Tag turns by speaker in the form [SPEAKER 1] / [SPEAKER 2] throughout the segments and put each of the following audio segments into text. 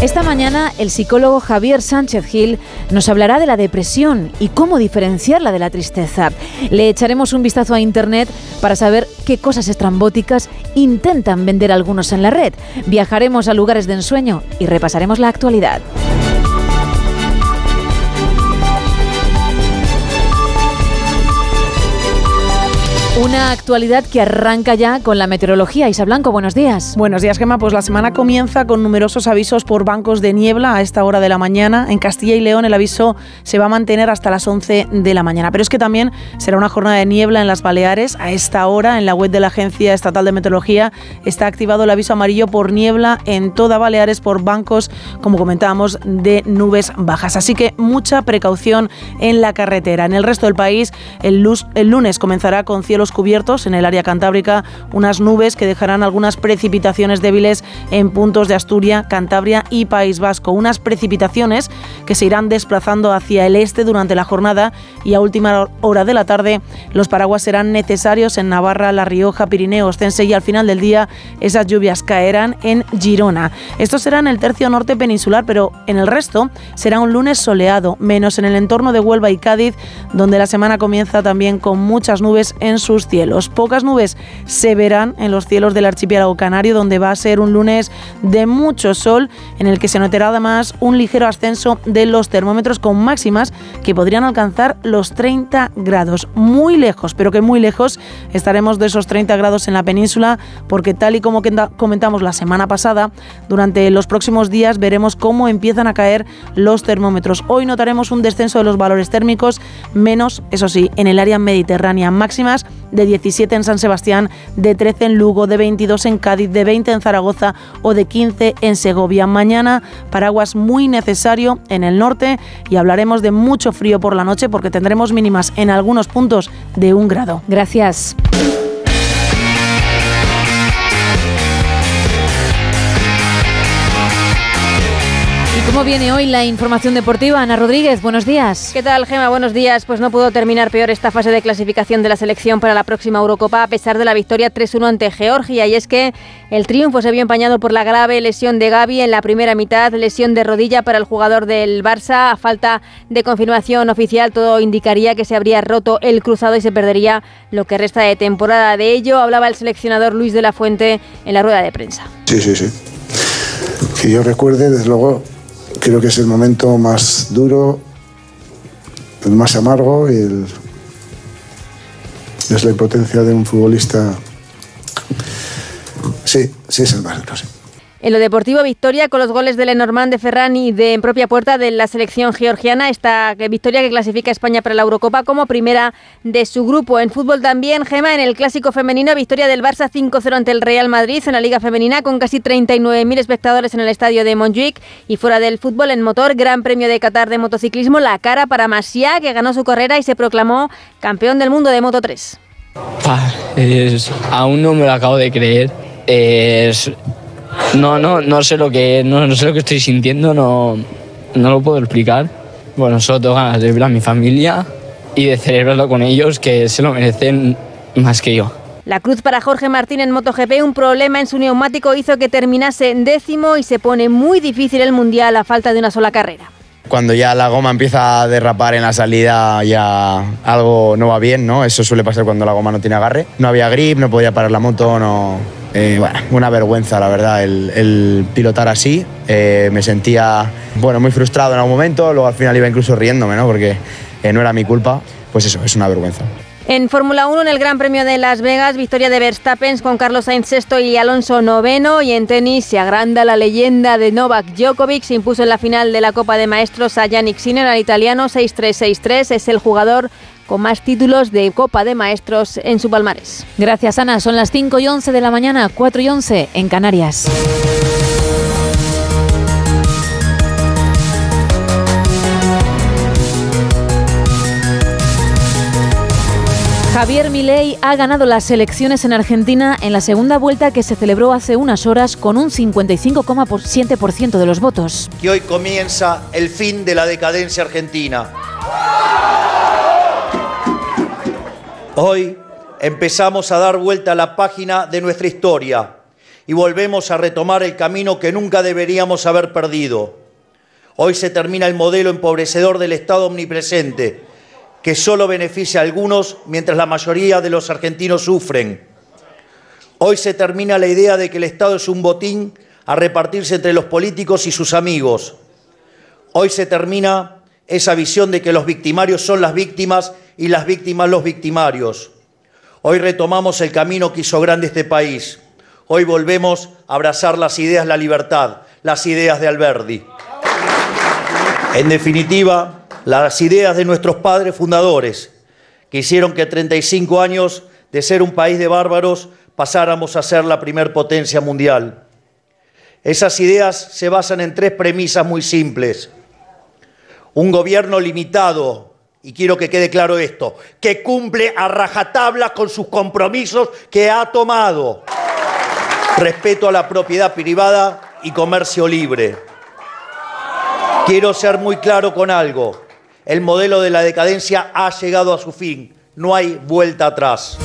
[SPEAKER 1] Esta mañana el psicólogo Javier Sánchez Gil nos hablará de la depresión y cómo diferenciarla de la tristeza. Le echaremos un vistazo a Internet para saber qué cosas estrambóticas intentan vender algunos en la red. Viajaremos a lugares de ensueño y repasaremos la actualidad. Una actualidad que arranca ya con la meteorología. Isa Blanco, buenos días.
[SPEAKER 2] Buenos días, Gemma. Pues la semana comienza con numerosos avisos por bancos de niebla a esta hora de la mañana. En Castilla y León el aviso se va a mantener hasta las 11 de la mañana. Pero es que también será una jornada de niebla en las Baleares. A esta hora, en la web de la Agencia Estatal de Meteorología, está activado el aviso amarillo por niebla en toda Baleares por bancos, como comentábamos, de nubes bajas. Así que mucha precaución en la carretera. En el resto del país, el, el lunes comenzará con cielos cubiertos en el área cantábrica, unas nubes que dejarán algunas precipitaciones débiles en puntos de Asturias, Cantabria y País Vasco. Unas precipitaciones que se irán desplazando hacia el este durante la jornada y a última hora de la tarde los paraguas serán necesarios en Navarra, La Rioja, Pirineo, Ostense y al final del día esas lluvias caerán en Girona. Esto será en el tercio norte peninsular, pero en el resto será un lunes soleado, menos en el entorno de Huelva y Cádiz, donde la semana comienza también con muchas nubes en sus cielos. Pocas nubes se verán en los cielos del archipiélago canario, donde va a ser un lunes de mucho sol, en el que se notará además un ligero ascenso de los termómetros con máximas que podrían alcanzar los 30 grados. Muy lejos, pero que muy lejos estaremos de esos 30 grados en la península, porque tal y como comentamos la semana pasada, durante los próximos días veremos cómo empiezan a caer los termómetros. Hoy notaremos un descenso de los valores térmicos, menos, eso sí, en el área mediterránea, máximas de 17 en San Sebastián, de 13 en Lugo, de 22 en Cádiz, de 20 en Zaragoza o de 15 en Segovia. Mañana paraguas muy necesario en el norte y hablaremos de mucho frío por la noche porque tendremos mínimas en algunos puntos de un grado.
[SPEAKER 1] Gracias. Viene hoy la información deportiva? Ana Rodríguez, buenos días.
[SPEAKER 3] ¿Qué tal, Gema? Buenos días. Pues no pudo terminar peor esta fase de clasificación de la selección para la próxima Eurocopa a pesar de la victoria 3-1 ante Georgia. Y es que el triunfo se vio empañado por la grave lesión de Gaby en la primera mitad, lesión de rodilla para el jugador del Barça. A falta de confirmación oficial, todo indicaría que se habría roto el cruzado y se perdería lo que resta de temporada. De ello hablaba el seleccionador Luis de la Fuente en la rueda de prensa.
[SPEAKER 4] Sí, sí, sí. Que yo recuerde, desde luego, creo que es el momento más duro, el más amargo y es la impotencia de un futbolista. Sí, sí es el más duro, sí.
[SPEAKER 3] En lo deportivo, victoria con los goles de Lenormand, de Ferran y de en propia puerta de la selección georgiana. Esta victoria que clasifica a España para la Eurocopa como primera de su grupo. En fútbol también, Gema, en el clásico femenino, victoria del Barça 5-0 ante el Real Madrid en la Liga Femenina con casi 39.000 espectadores en el estadio de Montjuic. Y fuera del fútbol, en motor, Gran Premio de Qatar de motociclismo, la cara para Masia, que ganó su carrera y se proclamó campeón del mundo de Moto 3.
[SPEAKER 5] aún no me lo acabo de creer. Es no, no, no sé lo que, no, sé lo que estoy sintiendo, no, no lo puedo explicar. Bueno, solo tengo ganas de ver a mi familia y de celebrarlo con ellos, que se lo merecen más que yo.
[SPEAKER 3] La cruz para Jorge Martín en MotoGP, un problema en su neumático hizo que terminase en décimo y se pone muy difícil el Mundial a falta de una sola carrera.
[SPEAKER 6] Cuando ya la goma empieza a derrapar en la salida, ya algo no va bien, ¿no? Eso suele pasar cuando la goma no tiene agarre. No había grip, no podía parar la moto, no, eh, una vergüenza, la verdad, el, pilotar así. Eh, me sentía bueno, muy frustrado en algún momento, luego al final iba incluso riéndome, ¿no? porque eh, no era mi culpa. Pues eso, es una vergüenza.
[SPEAKER 3] En Fórmula 1, en el Gran Premio de Las Vegas, victoria de Verstappen con Carlos Sainz sexto y Alonso noveno. Y en tenis se agranda la leyenda de Novak Djokovic. Se impuso en la final de la Copa de Maestros a Yannick Sinner, al italiano 6-3-6-3. Es el jugador con más títulos de Copa de Maestros en su palmarés.
[SPEAKER 1] Gracias, Ana. Son las 5 y 11 de la mañana, 4 y 11 en Canarias. Javier Milei ha ganado las elecciones en Argentina en la segunda vuelta que se celebró hace unas horas con un 55,7% de los votos.
[SPEAKER 7] Y hoy comienza el fin de la decadencia argentina. Hoy empezamos a dar vuelta a la página de nuestra historia y volvemos a retomar el camino que nunca deberíamos haber perdido. Hoy se termina el modelo empobrecedor del Estado omnipresente que solo beneficia a algunos mientras la mayoría de los argentinos sufren. Hoy se termina la idea de que el Estado es un botín a repartirse entre los políticos y sus amigos. Hoy se termina esa visión de que los victimarios son las víctimas y las víctimas los victimarios. Hoy retomamos el camino que hizo grande este país. Hoy volvemos a abrazar las ideas de la libertad, las ideas de Alberdi. En definitiva, las ideas de nuestros padres fundadores, que hicieron que 35 años de ser un país de bárbaros pasáramos a ser la primer potencia mundial. Esas ideas se basan en tres premisas muy simples. Un gobierno limitado, y quiero que quede claro esto, que cumple a rajatabla con sus compromisos que ha tomado. Respeto a la propiedad privada y comercio libre. Quiero ser muy claro con algo el modelo de la decadencia ha llegado a su fin. No hay vuelta atrás.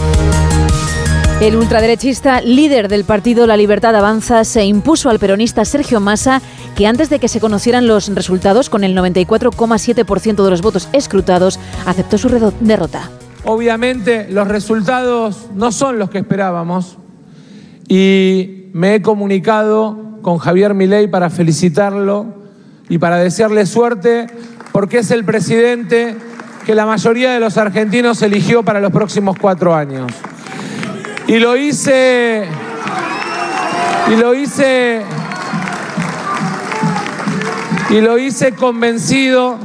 [SPEAKER 1] El ultraderechista líder del partido La Libertad Avanza se impuso al peronista Sergio Massa, que antes de que se conocieran los resultados, con el 94,7% de los votos escrutados, aceptó su derrota.
[SPEAKER 8] Obviamente los resultados no son los que esperábamos y me he comunicado con Javier Milei para felicitarlo y para desearle suerte porque es el presidente que la mayoría de los argentinos eligió para los próximos cuatro años. Y lo hice, y lo hice, y lo hice convencido,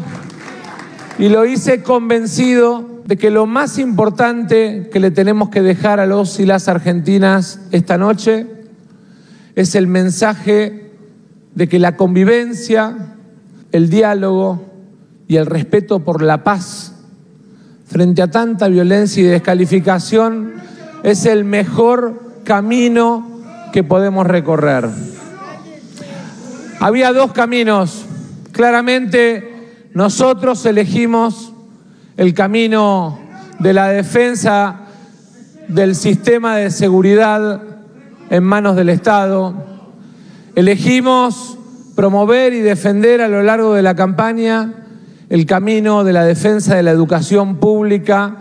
[SPEAKER 8] y lo hice convencido de que lo más importante que le tenemos que dejar a los y las argentinas esta noche es el mensaje de que la convivencia, el diálogo, y el respeto por la paz frente a tanta violencia y descalificación es el mejor camino que podemos recorrer. Había dos caminos. Claramente nosotros elegimos el camino de la defensa del sistema de seguridad en manos del Estado. Elegimos promover y defender a lo largo de la campaña el camino de la defensa de la educación pública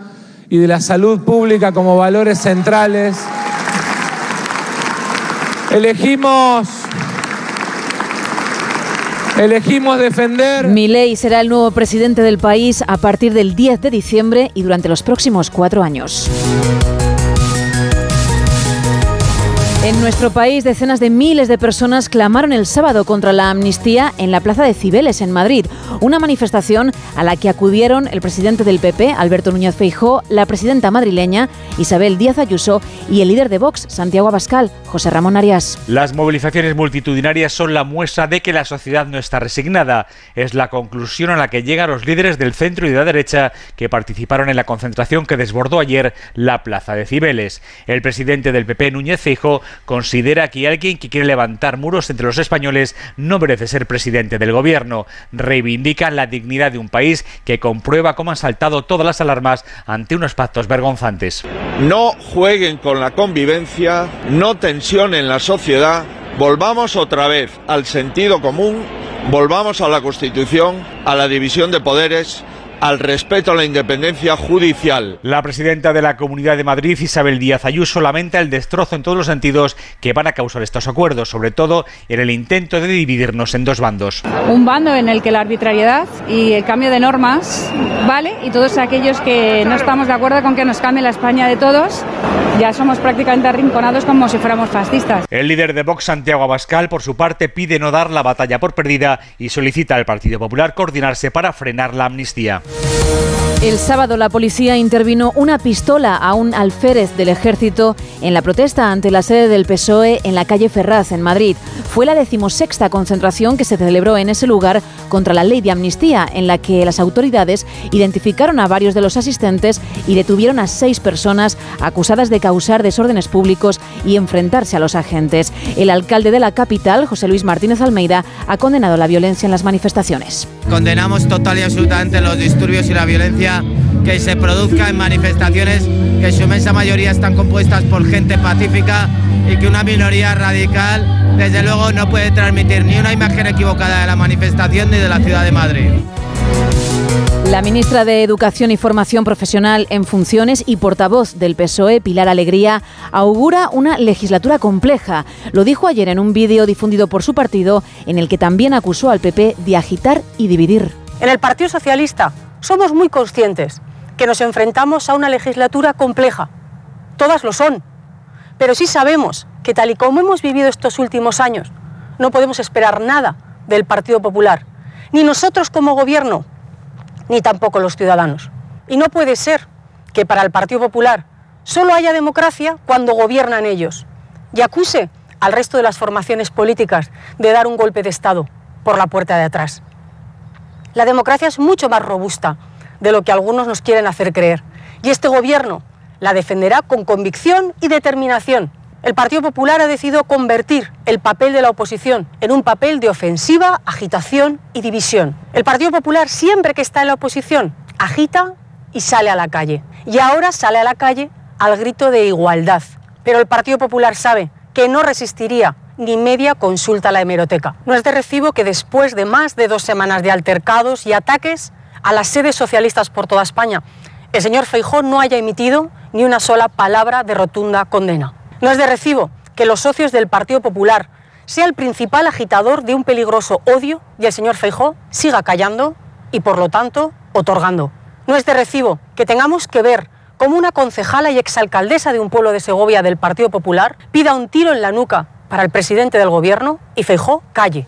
[SPEAKER 8] y de la salud pública como valores centrales. Elegimos Elegimos defender.
[SPEAKER 1] Milei será el nuevo presidente del país a partir del 10 de diciembre y durante los próximos cuatro años. En nuestro país, decenas de miles de personas clamaron el sábado contra la amnistía en la Plaza de Cibeles, en Madrid. Una manifestación a la que acudieron el presidente del PP, Alberto Núñez Feijó, la presidenta madrileña, Isabel Díaz Ayuso, y el líder de Vox, Santiago Abascal, José Ramón Arias.
[SPEAKER 9] Las movilizaciones multitudinarias son la muestra de que la sociedad no está resignada. Es la conclusión a la que llegan los líderes del centro y de la derecha que participaron en la concentración que desbordó ayer la Plaza de Cibeles. El presidente del PP, Núñez Feijó, considera que alguien que quiere levantar muros entre los españoles no merece ser presidente del gobierno. Reivindica la dignidad de un país que comprueba cómo han saltado todas las alarmas ante unos pactos vergonzantes.
[SPEAKER 10] No jueguen con la convivencia, no tensionen la sociedad, volvamos otra vez al sentido común, volvamos a la Constitución, a la división de poderes al respeto a la independencia judicial.
[SPEAKER 9] La presidenta de la Comunidad de Madrid, Isabel Díaz Ayuso, lamenta el destrozo en todos los sentidos que van a causar estos acuerdos, sobre todo en el intento de dividirnos en dos bandos.
[SPEAKER 11] Un bando en el que la arbitrariedad y el cambio de normas vale y todos aquellos que no estamos de acuerdo con que nos cambie la España de todos, ya somos prácticamente arrinconados como si fuéramos fascistas.
[SPEAKER 9] El líder de Vox, Santiago Abascal, por su parte, pide no dar la batalla por perdida y solicita al Partido Popular coordinarse para frenar la amnistía.
[SPEAKER 1] Música El sábado la policía intervino una pistola a un alférez del ejército en la protesta ante la sede del PSOE en la calle Ferraz, en Madrid. Fue la decimosexta concentración que se celebró en ese lugar contra la ley de amnistía, en la que las autoridades identificaron a varios de los asistentes y detuvieron a seis personas acusadas de causar desórdenes públicos y enfrentarse a los agentes. El alcalde de la capital, José Luis Martínez Almeida, ha condenado la violencia en las manifestaciones.
[SPEAKER 12] Condenamos total y absolutamente los disturbios y la violencia que se produzca en manifestaciones que en su inmensa mayoría están compuestas por gente pacífica y que una minoría radical desde luego no puede transmitir ni una imagen equivocada de la manifestación ni de la ciudad de Madrid.
[SPEAKER 1] La ministra de Educación y Formación Profesional en funciones y portavoz del PSOE, Pilar Alegría, augura una legislatura compleja. Lo dijo ayer en un vídeo difundido por su partido, en el que también acusó al PP de agitar y dividir.
[SPEAKER 13] En el Partido Socialista somos muy conscientes que nos enfrentamos a una legislatura compleja. Todas lo son. Pero sí sabemos que tal y como hemos vivido estos últimos años, no podemos esperar nada del Partido Popular, ni nosotros como gobierno, ni tampoco los ciudadanos. Y no puede ser que para el Partido Popular solo haya democracia cuando gobiernan ellos y acuse al resto de las formaciones políticas de dar un golpe de Estado por la puerta de atrás. La democracia es mucho más robusta de lo que algunos nos quieren hacer creer. Y este gobierno la defenderá con convicción y determinación. El Partido Popular ha decidido convertir el papel de la oposición en un papel de ofensiva, agitación y división. El Partido Popular siempre que está en la oposición agita y sale a la calle. Y ahora sale a la calle al grito de igualdad. Pero el Partido Popular sabe que no resistiría ni media consulta a la hemeroteca. No es de recibo que después de más de dos semanas de altercados y ataques a las sedes socialistas por toda España, el señor Feijó no haya emitido ni una sola palabra de rotunda condena. No es de recibo que los socios del Partido Popular sea el principal agitador de un peligroso odio y el señor Feijó siga callando y por lo tanto otorgando. No es de recibo que tengamos que ver cómo una concejala y exalcaldesa de un pueblo de Segovia del Partido Popular pida un tiro en la nuca para el presidente del gobierno y Feijó calle.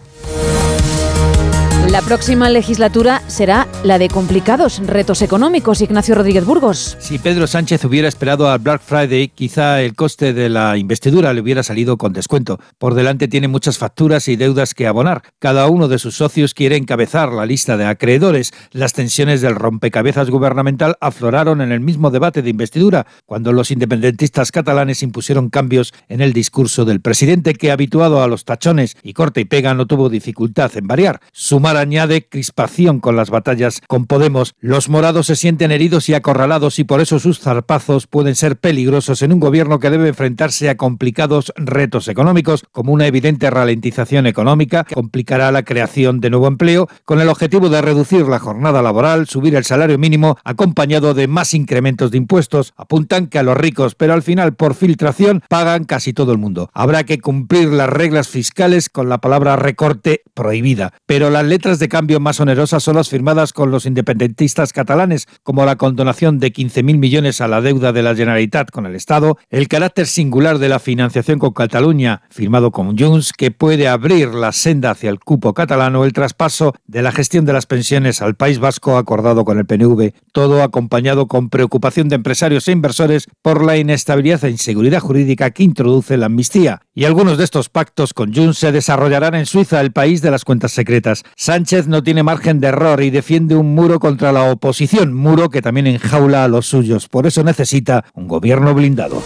[SPEAKER 1] La próxima legislatura será la de complicados retos económicos. Ignacio Rodríguez Burgos.
[SPEAKER 14] Si Pedro Sánchez hubiera esperado al Black Friday, quizá el coste de la investidura le hubiera salido con descuento. Por delante tiene muchas facturas y deudas que abonar. Cada uno de sus socios quiere encabezar la lista de acreedores. Las tensiones del rompecabezas gubernamental afloraron en el mismo debate de investidura, cuando los independentistas catalanes impusieron cambios en el discurso del presidente, que habituado a los tachones y corte y pega no tuvo dificultad en variar. Sumar añade crispación con las batallas con Podemos. Los morados se sienten heridos y acorralados y por eso sus zarpazos pueden ser peligrosos en un gobierno que debe enfrentarse a complicados retos económicos, como una evidente ralentización económica que complicará la creación de nuevo empleo, con el objetivo de reducir la jornada laboral, subir el salario mínimo, acompañado de más incrementos de impuestos. Apuntan que a los ricos, pero al final por filtración pagan casi todo el mundo. Habrá que cumplir las reglas fiscales con la palabra recorte prohibida, pero las letras de cambio más onerosas son las firmadas con los independentistas catalanes, como la condonación de 15.000 millones a la deuda de la Generalitat con el Estado, el carácter singular de la financiación con Cataluña, firmado con Junts, que puede abrir la senda hacia el cupo catalano, el traspaso de la gestión de las pensiones al País Vasco acordado con el PNV, todo acompañado con preocupación de empresarios e inversores por la inestabilidad e inseguridad jurídica que introduce la amnistía. Y algunos de estos pactos con Junts se desarrollarán en Suiza, el país de las cuentas secretas. Sánchez no tiene margen de error y defiende un muro contra la oposición, muro que también enjaula a los suyos. Por eso necesita un gobierno blindado.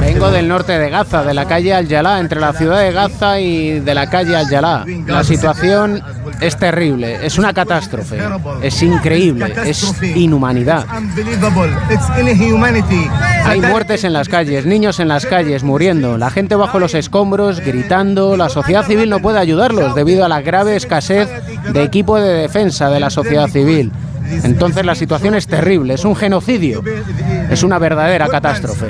[SPEAKER 15] Vengo del norte de Gaza, de la calle Al-Yalá, entre la ciudad de Gaza y de la calle Al-Yalá. La situación es terrible, es una catástrofe, es increíble, es inhumanidad. Hay muertes en las calles, niños en las calles muriendo, la gente bajo los escombros gritando, la sociedad civil no puede ayudarlos debido a la grave escasez de equipo de defensa de la sociedad civil. Entonces la situación es terrible, es un genocidio, es una verdadera catástrofe.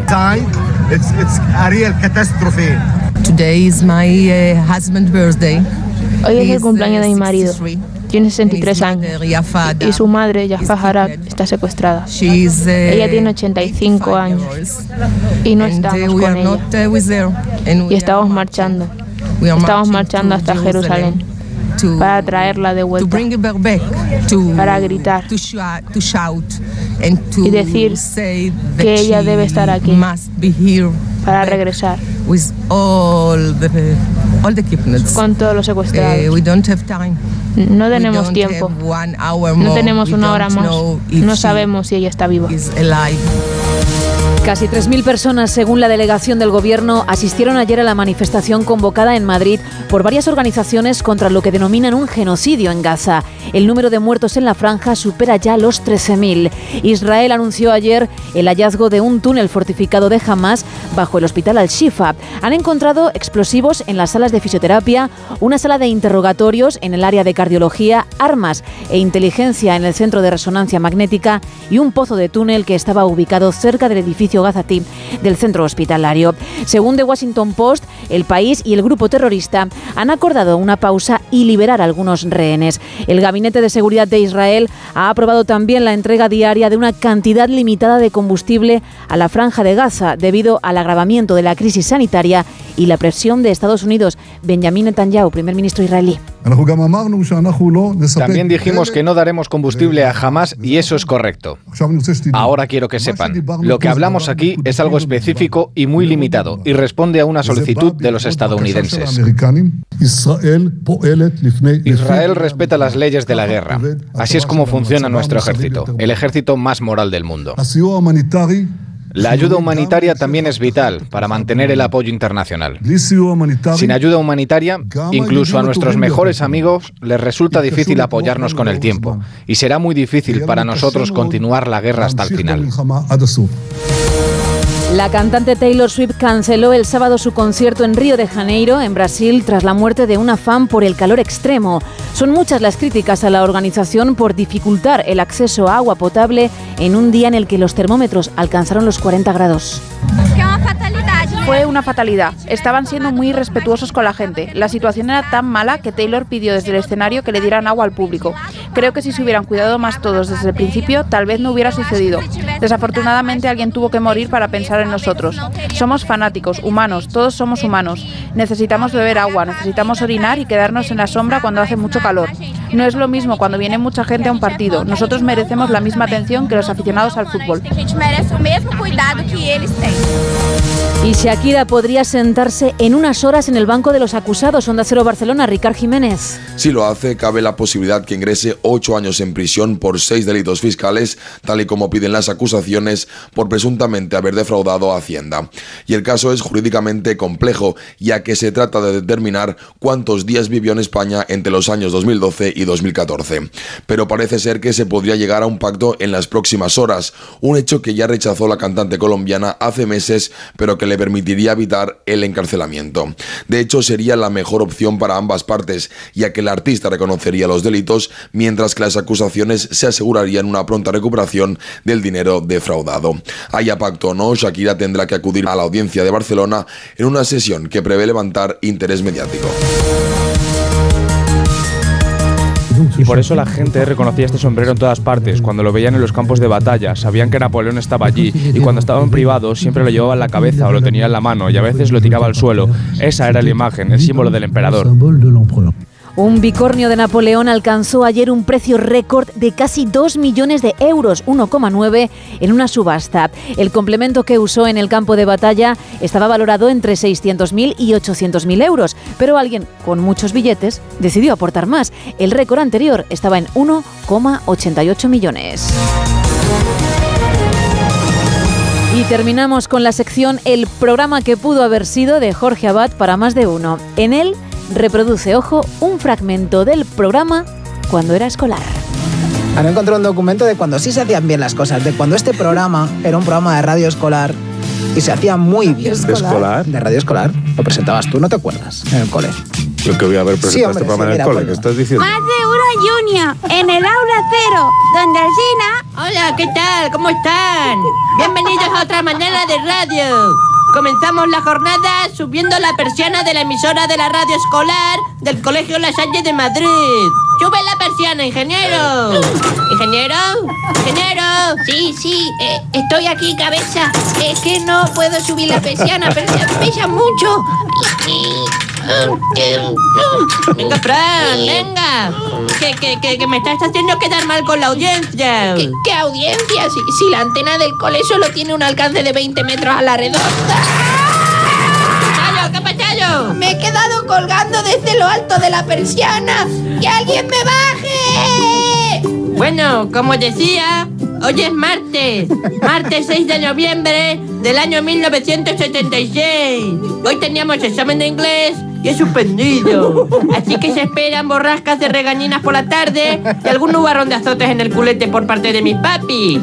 [SPEAKER 16] Today is my uh, husband's birthday.
[SPEAKER 17] Hoy es el cumpleaños de mi marido. Tiene 63 años y su madre, Jaffa Harab, está secuestrada. Ella tiene 85 años y no estamos con ella. Y estamos marchando. Estamos marchando hasta Jerusalén. Para traerla de vuelta, para gritar. y decir que ella debe estar aquí para regresar. con todos los secuestrados. No tenemos tiempo, no tenemos una hora más, no sabemos si ella está viva.
[SPEAKER 1] Casi 3.000 personas, según la delegación del Gobierno, asistieron ayer a la manifestación convocada en Madrid por varias organizaciones contra lo que denominan un genocidio en Gaza. El número de muertos en la franja supera ya los 13.000. Israel anunció ayer el hallazgo de un túnel fortificado de Hamas bajo el hospital Al-Shifa. Han encontrado explosivos en las salas de fisioterapia, una sala de interrogatorios en el área de cardiología, armas e inteligencia en el centro de resonancia magnética y un pozo de túnel que estaba ubicado cerca del edificio Gazatí del centro hospitalario. Según The Washington Post, el país y el grupo terrorista han acordado una pausa y liberar a algunos rehenes. El Gabinete de Seguridad de Israel ha aprobado también la entrega diaria de una cantidad limitada de combustible a la franja de Gaza debido al agravamiento de la crisis sanitaria y la presión de Estados Unidos. Benjamin Netanyahu, primer ministro israelí.
[SPEAKER 4] También dijimos que no daremos combustible a Hamas y eso es correcto. Ahora quiero que sepan, lo que hablamos aquí es algo específico y muy limitado y responde a una solicitud de los estadounidenses. Israel respeta las leyes de la guerra. Así es como funciona nuestro ejército, el ejército más moral del mundo. La ayuda humanitaria también es vital para mantener el apoyo internacional. Sin ayuda humanitaria, incluso a nuestros mejores amigos les resulta difícil apoyarnos con el tiempo. y será muy difícil para nosotros continuar la guerra hasta el final.
[SPEAKER 1] La cantante Taylor Swift canceló el sábado su concierto en Río de Janeiro, en Brasil, tras la muerte de una fan por el calor extremo. Son muchas las críticas a la organización por dificultar el acceso a agua potable en un día en el que los termómetros alcanzaron los 40 grados.
[SPEAKER 18] Fue una fatalidad. Estaban siendo muy respetuosos con la gente. La situación era tan mala que Taylor pidió desde el escenario que le dieran agua al público. Creo que si se hubieran cuidado más todos desde el principio, tal vez no hubiera sucedido. Desafortunadamente alguien tuvo que morir para pensar en nosotros. Somos fanáticos, humanos, todos somos humanos. Necesitamos beber agua, necesitamos orinar y quedarnos en la sombra cuando hace mucho calor. No es lo mismo cuando viene mucha gente a un partido. Nosotros merecemos la misma atención que los aficionados al fútbol.
[SPEAKER 1] Y Shakira podría sentarse en unas horas en el banco de los acusados. Onda Cero Barcelona, Ricard Jiménez.
[SPEAKER 6] Si lo hace, cabe la posibilidad que ingrese ocho años en prisión por seis delitos fiscales, tal y como piden las acusaciones por presuntamente haber defraudado a Hacienda. Y el caso es jurídicamente complejo, ya que se trata de determinar cuántos días vivió en España entre los años 2012 y 2014. Pero parece ser que se podría llegar a un pacto en las próximas horas, un hecho que ya rechazó la cantante colombiana hace meses, pero que le permitiría evitar el encarcelamiento. De hecho, sería la mejor opción para ambas partes, ya que el artista reconocería los delitos, mientras que las acusaciones se asegurarían una pronta recuperación del dinero defraudado. Haya pacto o no, Shakira tendrá que acudir a la audiencia de Barcelona en una sesión que prevé levantar interés mediático.
[SPEAKER 19] Y por eso la gente reconocía este sombrero en todas partes. Cuando lo veían en los campos de batalla, sabían que Napoleón estaba allí. Y cuando estaba en privado, siempre lo llevaba en la cabeza o lo tenía en la mano y a veces lo tiraba al suelo. Esa era la imagen, el símbolo del emperador.
[SPEAKER 1] Un bicornio de Napoleón alcanzó ayer un precio récord de casi 2 millones de euros, 1,9 en una subasta. El complemento que usó en el campo de batalla estaba valorado entre 600.000 y 800.000 euros, pero alguien con muchos billetes decidió aportar más. El récord anterior estaba en 1,88 millones. Y terminamos con la sección El programa que pudo haber sido de Jorge Abad para más de uno. En él reproduce, ojo, un fragmento del programa cuando era escolar.
[SPEAKER 20] Han encontrado un documento de cuando sí se hacían bien las cosas, de cuando este programa era un programa de radio escolar y se hacía muy bien.
[SPEAKER 21] ¿De escolar?
[SPEAKER 20] De radio escolar. Lo presentabas tú, ¿no te acuerdas? En el cole.
[SPEAKER 21] Yo que voy a haber presentado
[SPEAKER 20] hombre,
[SPEAKER 21] este programa
[SPEAKER 20] sí,
[SPEAKER 21] en el cole,
[SPEAKER 20] bueno.
[SPEAKER 21] ¿qué estás diciendo?
[SPEAKER 22] Más de una Junior en el aula cero, donde Alcina.
[SPEAKER 23] Hola, ¿qué tal? ¿Cómo están? Bienvenidos a otra mañana de radio. Comenzamos la jornada subiendo la persiana de la emisora de la radio escolar del Colegio La Salle de Madrid. ¡Sube la persiana, ingeniero! ¿Ingeniero? ¿Ingeniero?
[SPEAKER 22] Sí, sí, eh, estoy aquí, cabeza. Es que no puedo subir la persiana, pero se pesa mucho.
[SPEAKER 23] Venga, Fran, venga. Que, que, que, que me estás haciendo quedar mal con la audiencia.
[SPEAKER 24] ¿Qué, qué audiencia? Si, si la antena del cole solo tiene un alcance de 20 metros a la redonda. Me he quedado colgando desde lo alto de la persiana. ¡Que alguien me baje!
[SPEAKER 23] Bueno, como decía, hoy es martes. Martes 6 de noviembre del año 1976. Hoy teníamos examen de inglés y he suspendido. Así que se esperan borrascas de regañinas por la tarde y algún nubarrón de azotes en el culete por parte de mis papis.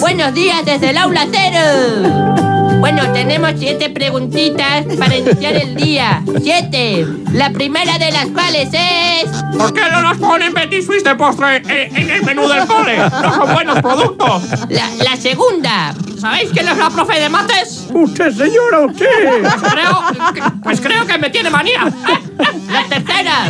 [SPEAKER 23] Buenos días desde el aula cero. Bueno, tenemos siete preguntitas para iniciar el día. Siete. La primera de las cuales es...
[SPEAKER 25] ¿Por qué no nos ponen Suisse de postre en, en el menú del cole? No son buenos productos.
[SPEAKER 23] La, la segunda.
[SPEAKER 25] ¿Sabéis quién es la profe de mates?
[SPEAKER 26] Usted, señora, usted.
[SPEAKER 25] Pues creo, que, pues creo que me tiene manía.
[SPEAKER 23] La tercera.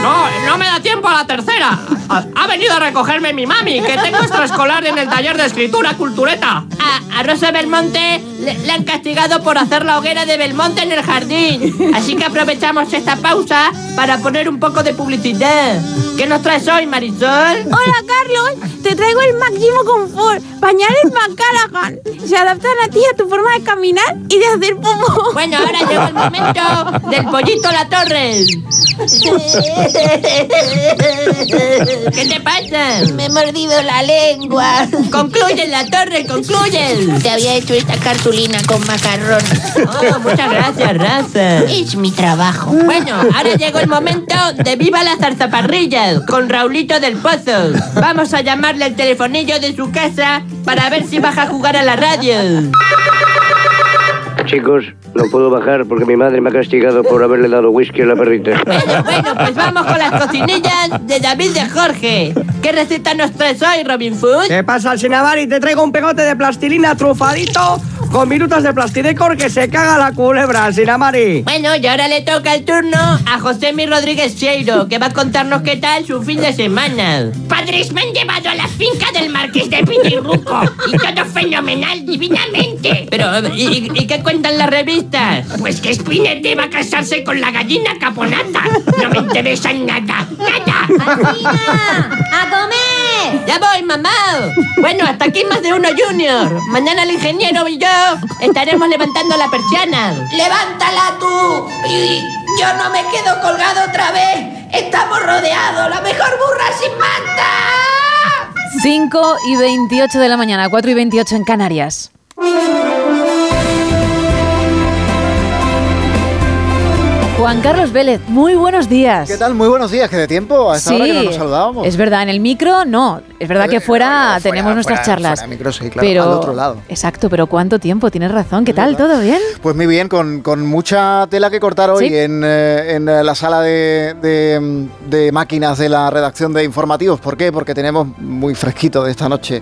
[SPEAKER 25] No, no me da tiempo a la tercera. Ha, ha venido a recogerme mi mami, que tengo extraescolar en el taller de escritura cultureta.
[SPEAKER 23] A, a Rosa Belmonte le, le han castigado por hacer la hoguera de Belmonte en el jardín. Así que aprovechamos esta pausa para poner un poco de publicidad. ¿Qué nos traes hoy, Marisol?
[SPEAKER 22] Hola, Carlos. Te traigo el máximo confort. Pañales McCallaghan. Se adaptan a ti, a tu forma de caminar y de hacer popo.
[SPEAKER 23] Bueno, ahora llegó el momento del pollito La Torre. ¿Qué te pasa?
[SPEAKER 24] Me he mordido la lengua.
[SPEAKER 23] Concluye La Torre, concluye.
[SPEAKER 24] Te había hecho esta cartulina con macarrón.
[SPEAKER 23] Oh, muchas gracias, Raza.
[SPEAKER 24] Es mi trabajo.
[SPEAKER 23] Bueno, ahora llegó el momento de Viva la Zarzaparrilla con Raulito del Pozo. Vamos a llamarle el telefonillo de su casa para ver si baja a jugar a la radio.
[SPEAKER 27] Chicos, no puedo bajar porque mi madre me ha castigado por haberle dado whisky a la perrita.
[SPEAKER 23] Bueno, bueno, pues vamos con las cocinillas de David de Jorge. ¿Qué receta nos traes hoy, Robin Food?
[SPEAKER 26] ¿Qué pasa, Sinabari? Te traigo un pegote de plastilina trufadito con minutos de plastidecor que se caga la culebra, Sinamari.
[SPEAKER 23] Bueno, y ahora le toca el turno a José Mi Rodríguez Cheiro, que va a contarnos qué tal su fin de semana.
[SPEAKER 24] Padres me han llevado a la finca del marqués de Pitirruco y todo fenomenal divinamente.
[SPEAKER 23] Pero, ¿y, y qué cuentan las revistas?
[SPEAKER 24] Pues que Spinette va a casarse con la gallina caponata. No me interesa nada, nada.
[SPEAKER 22] ¡A comer!
[SPEAKER 23] ¡Ya voy, mamá! Bueno, hasta aquí más de uno junior. Mañana el ingeniero y yo estaremos levantando la persiana.
[SPEAKER 24] ¡Levántala tú! Y yo no me quedo colgado otra vez. Estamos rodeados. La mejor burra sin manta.
[SPEAKER 1] 5 y 28 de la mañana, 4 y 28 en Canarias. Juan Carlos Vélez, muy buenos días.
[SPEAKER 28] ¿Qué tal? Muy buenos días, que de tiempo a esta
[SPEAKER 1] Sí,
[SPEAKER 28] hora que no nos saludábamos.
[SPEAKER 1] es verdad, en el micro no. Es verdad que fuera
[SPEAKER 28] fuera,
[SPEAKER 1] tenemos nuestras
[SPEAKER 28] fuera,
[SPEAKER 1] charlas.
[SPEAKER 28] fuera micro, sí, claro,
[SPEAKER 1] pero,
[SPEAKER 28] al otro lado.
[SPEAKER 1] Exacto, pero ¿cuánto tiempo? Tienes razón. ¿Qué tal? ¿Todo bien?
[SPEAKER 28] Pues muy bien, con, con mucha tela que cortar hoy
[SPEAKER 1] Sí.
[SPEAKER 28] en, eh, en, eh, la sala de, de, de máquinas de la redacción de informativos. ¿Por qué? Porque tenemos muy fresquito de esta noche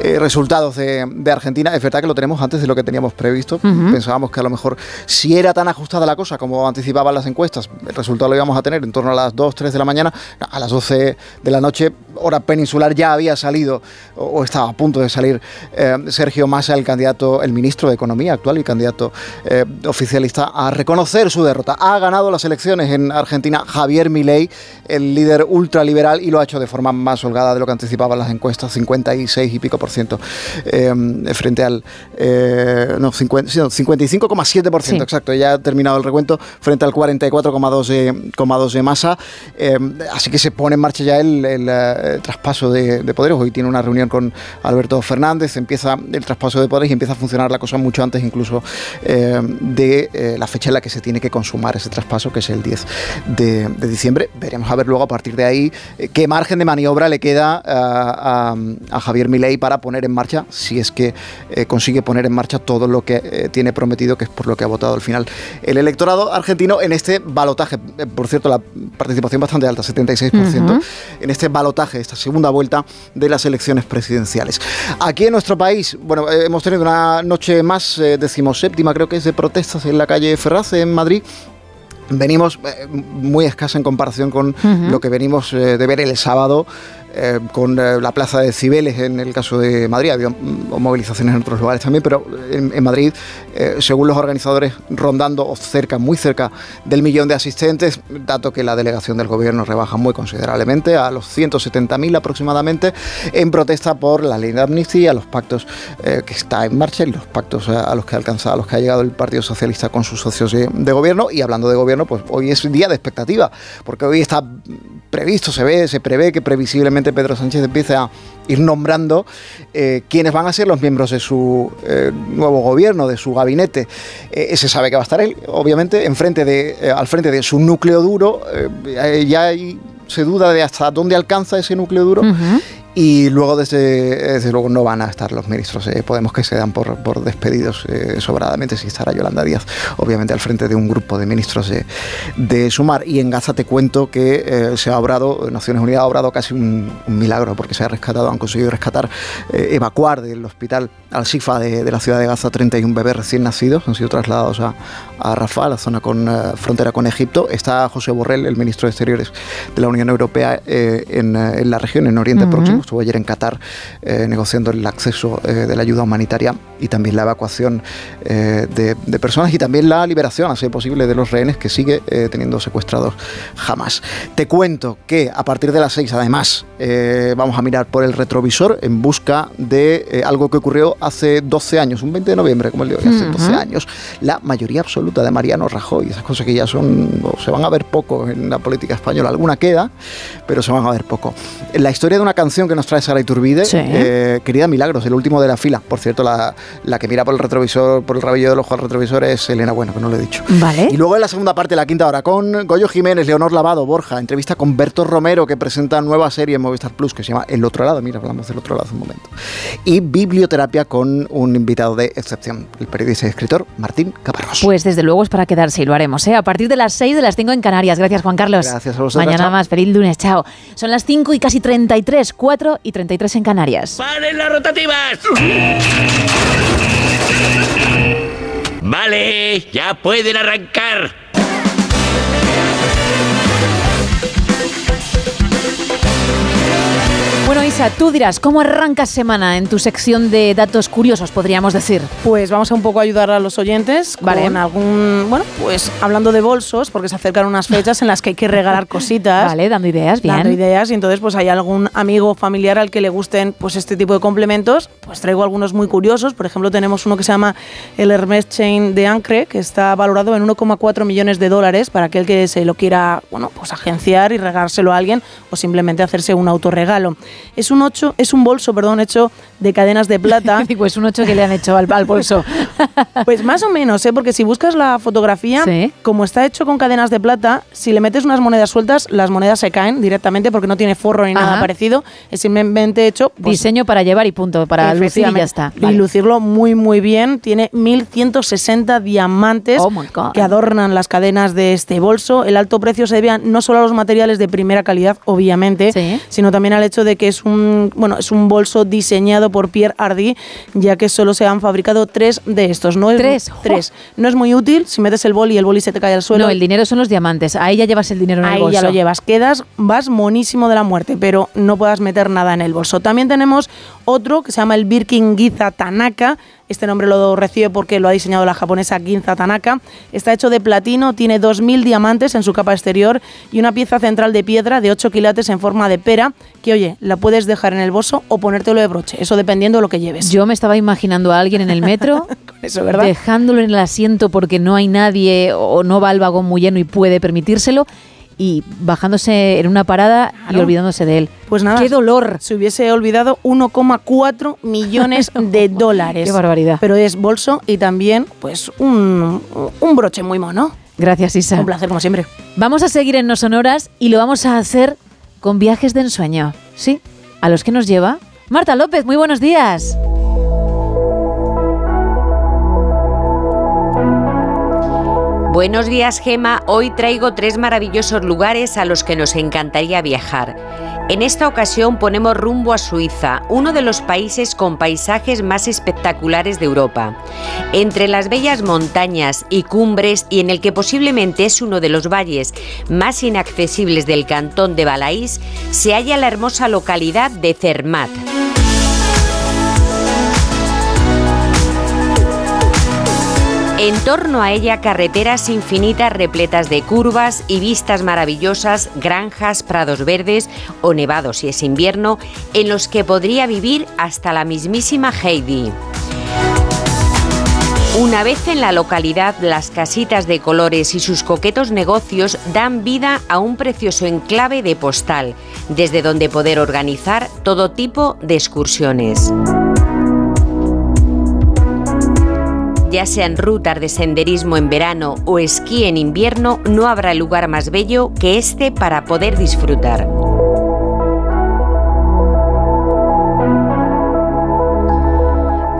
[SPEAKER 28] eh, resultados de, de Argentina. Es verdad que lo tenemos antes de lo que teníamos previsto. Pensábamos que a lo mejor, si era tan ajustada la cosa como anticipaban las encuestas, el resultado lo íbamos a tener en torno a las 2, 3 de la mañana. A las 12 de la noche, hora peninsular, ya había salido o, estaba a punto de salir eh, Sergio Massa, el candidato, el ministro de Economía actual y candidato eh, oficialista, a reconocer su derrota. Ha ganado las elecciones en Argentina Javier Milei, el líder ultraliberal, y lo ha hecho de forma más holgada de lo que anticipaban las encuestas, 56 y pico por ciento, eh, frente al no, 50 sí, no, 55,7 por ciento,
[SPEAKER 29] Sí.
[SPEAKER 28] exacto. Ya ha terminado el recuento frente al 44,2 de, 2 de Massa. Eh, así que se pone en marcha ya el, eh, traspaso de, de poderes. Hoy tiene una reunión con Alberto Fernández, empieza el traspaso de poderes y empieza a funcionar la cosa mucho antes incluso eh, de la fecha en la que se tiene que consumar ese traspaso, que es el 10 de, diciembre. Veremos a ver luego a partir de ahí qué margen de maniobra le queda a, Javier Milei para poner en marcha, si es que consigue poner en marcha todo lo que tiene prometido, que es por lo que ha votado al final el electorado argentino en este balotaje. Eh, por cierto, la participación bastante alta, 76%,
[SPEAKER 29] Ujú.
[SPEAKER 28] en este balotaje, esta segunda vuelta de las elecciones presidenciales. Aquí en nuestro país, bueno, eh, hemos tenido una noche más, eh, decimoséptima creo que es, de protestas en la calle Ferraz, en Madrid. Venimos eh, muy escasa en comparación con lo que venimos de ver el sábado eh, con eh, la plaza de Cibeles en el caso de Madrid. Ha habido mm, movilizaciones en otros lugares también, pero en, Madrid, eh, según los organizadores, rondando o cerca, muy cerca del millón de asistentes, dato que la delegación del gobierno rebaja muy considerablemente a los 170.000 aproximadamente, en protesta por la ley de amnistía, los pactos que está en marcha y los pactos a, a los que ha alcanzado, a los que ha llegado el Partido Socialista con sus socios de gobierno. Y hablando de gobierno, pues hoy es día de expectativa, porque hoy está previsto, se ve, se prevé que previsiblemente Pedro Sánchez empiece a ir nombrando eh, quiénes van a ser los miembros de su eh, nuevo gobierno, de su gabinete. Eh, se sabe que va a estar él, obviamente, al frente de su núcleo duro. Ya se duda de hasta dónde alcanza ese núcleo duro. Y luego, desde, desde luego, no van a estar los ministros de Podemos que se dan por, por despedidos eh, sobradamente. Si estará Yolanda Díaz, obviamente, al frente de un grupo de ministros de, de Sumar. Y en Gaza te cuento que eh, se ha obrado, Naciones Unidas ha obrado casi un, un milagro, porque se ha rescatado, han conseguido rescatar, eh, evacuar del hospital Al-Shifa de, de la ciudad de Gaza 31 bebés recién nacidos. Han sido trasladados a, a Rafah, la zona con frontera con Egipto. Está José Borrell, el ministro de Exteriores de la Unión Europea, en, en la región, en Oriente. Próximo. Estuvo ayer en Qatar eh, negociando el acceso eh, de la ayuda humanitaria y también la evacuación eh, de, de personas y también la liberación, a ser posible, de los rehenes que sigue teniendo secuestrados jamás. Te cuento que a partir de las 6, además, vamos a mirar por el retrovisor en busca de algo que ocurrió hace 12 años, un 20 de noviembre, como el de hoy, hace
[SPEAKER 30] Ujú.
[SPEAKER 28] 12 años. La mayoría absoluta de Mariano Rajoy, esas cosas que ya son, o se van a ver poco en la política española. Alguna queda, pero se van a ver poco. La historia de una canción que nos trae Sara Iturbide,
[SPEAKER 1] Sí.
[SPEAKER 28] eh, Querida Milagros, el último de la fila. Por cierto, la, la que mira por el retrovisor, por el rabillo del ojo al retrovisor es Elena Bueno, que no lo he dicho.
[SPEAKER 1] Vale.
[SPEAKER 28] Y luego en la segunda parte, la quinta hora, con Goyo Jiménez, Leonor Lavado, Borja, entrevista con Berto Romero, que presenta nueva serie en Movistar Plus, que se llama El Otro Lado. Mira, hablamos del otro lado hace un momento. Y biblioterapia con un invitado de excepción, el periodista y escritor Martín Caparrós.
[SPEAKER 1] Pues desde luego es para quedarse y lo haremos, ¿eh? A partir de las 6 de las 5 en Canarias. Gracias, Juan Carlos.
[SPEAKER 28] Gracias a vosotras,
[SPEAKER 1] Mañana
[SPEAKER 28] chao.
[SPEAKER 1] más. Feliz lunes, chao. Son las 5 y casi 33, 4 y 33 en Canarias.
[SPEAKER 27] ¡Paren las rotativas! Vale, ya pueden arrancar.
[SPEAKER 1] Bueno, Isa, tú dirás, ¿cómo arrancas semana en tu sección de datos curiosos, podríamos decir?
[SPEAKER 2] Pues vamos a un poco ayudar a los oyentes
[SPEAKER 1] Vale.
[SPEAKER 2] con algún, bueno, pues hablando de bolsos, porque se acercan unas fechas en las que hay que regalar cositas.
[SPEAKER 1] Vale, dando ideas, bien.
[SPEAKER 2] Dando ideas y entonces pues hay algún amigo o familiar al que le gusten pues este tipo de complementos, pues traigo algunos muy curiosos, por ejemplo tenemos uno que se llama el Hermes Chain de Ancre, que está valorado en 1,4 millones de dólares para aquel que se lo quiera, bueno, pues agenciar y regárselo a alguien o simplemente hacerse un autorregalo. Es un ocho, es un bolso, perdón, hecho de cadenas de plata.
[SPEAKER 1] Digo, es un 8 que le han hecho al, al bolso.
[SPEAKER 2] Pues más o menos, ¿eh? porque si buscas la fotografía, como está hecho con cadenas de plata, si le metes unas monedas sueltas, las monedas se caen directamente porque no tiene forro ni nada parecido. Es simplemente hecho. pues,
[SPEAKER 1] Diseño para llevar y punto, para lucir y ya está.
[SPEAKER 2] Y
[SPEAKER 1] Vale.
[SPEAKER 2] lucirlo muy, muy bien. Tiene 1160 diamantes
[SPEAKER 1] Oh
[SPEAKER 2] que adornan las cadenas de este bolso. El alto precio se debe no solo a los materiales de primera calidad, obviamente, sino también al hecho de que es un, bueno, es un bolso diseñado por Pierre Hardy, ya que solo se han fabricado tres de estos. No es,
[SPEAKER 1] ¿Tres?
[SPEAKER 2] Tres. No es muy útil si metes el boli y el boli se te cae al suelo.
[SPEAKER 1] No, el dinero son los diamantes. Ahí ya llevas el dinero en el
[SPEAKER 2] Ahí
[SPEAKER 1] bolso.
[SPEAKER 2] ya lo llevas. Quedas, vas monísimo de la muerte, pero no puedas meter nada en el bolso. También tenemos otro que se llama el Birkin Giza Tanaka. Este nombre lo recibe porque lo ha diseñado la japonesa Ginza Tanaka. Está hecho de platino, tiene 2.000 diamantes en su capa exterior y una pieza central de piedra de 8 quilates en forma de pera que, oye, la puedes dejar en el bolso o ponértelo de broche. Eso dependiendo de lo que lleves.
[SPEAKER 1] Yo me estaba imaginando a alguien en el metro
[SPEAKER 2] eso, ¿verdad?
[SPEAKER 1] dejándolo en el asiento porque no hay nadie o no va al vagón muy lleno y puede permitírselo y bajándose en una parada y olvidándose de él.
[SPEAKER 2] Pues nada.
[SPEAKER 1] ¡Qué dolor!
[SPEAKER 2] Se hubiese olvidado 1,4 millones de dólares.
[SPEAKER 1] ¡Qué barbaridad!
[SPEAKER 2] Pero es bolso y también, pues, un, un broche muy mono.
[SPEAKER 1] Gracias, Isa.
[SPEAKER 2] Un placer, como siempre.
[SPEAKER 1] Vamos a seguir en No Sonoras y lo vamos a hacer con viajes de ensueño. ¿Sí? ¿A los que nos lleva? Marta López, muy buenos días.
[SPEAKER 29] Buenos días, Gema. Hoy traigo tres maravillosos lugares a los que nos encantaría viajar. En esta ocasión ponemos rumbo a Suiza, uno de los países con paisajes más espectaculares de Europa. Entre las bellas montañas y cumbres y en el que posiblemente es uno de los valles más inaccesibles del cantón de Balaís, se halla la hermosa localidad de Zermatt. En torno a ella carreteras infinitas repletas de curvas y vistas maravillosas, granjas, prados verdes o nevados si es invierno, en los que podría vivir hasta la mismísima Heidi. Una vez en la localidad, las casitas de colores y sus coquetos negocios dan vida a un precioso enclave de postal, desde donde poder organizar todo tipo de excursiones. Ya sean rutas de senderismo en verano o esquí en invierno, no habrá lugar más bello que este para poder disfrutar.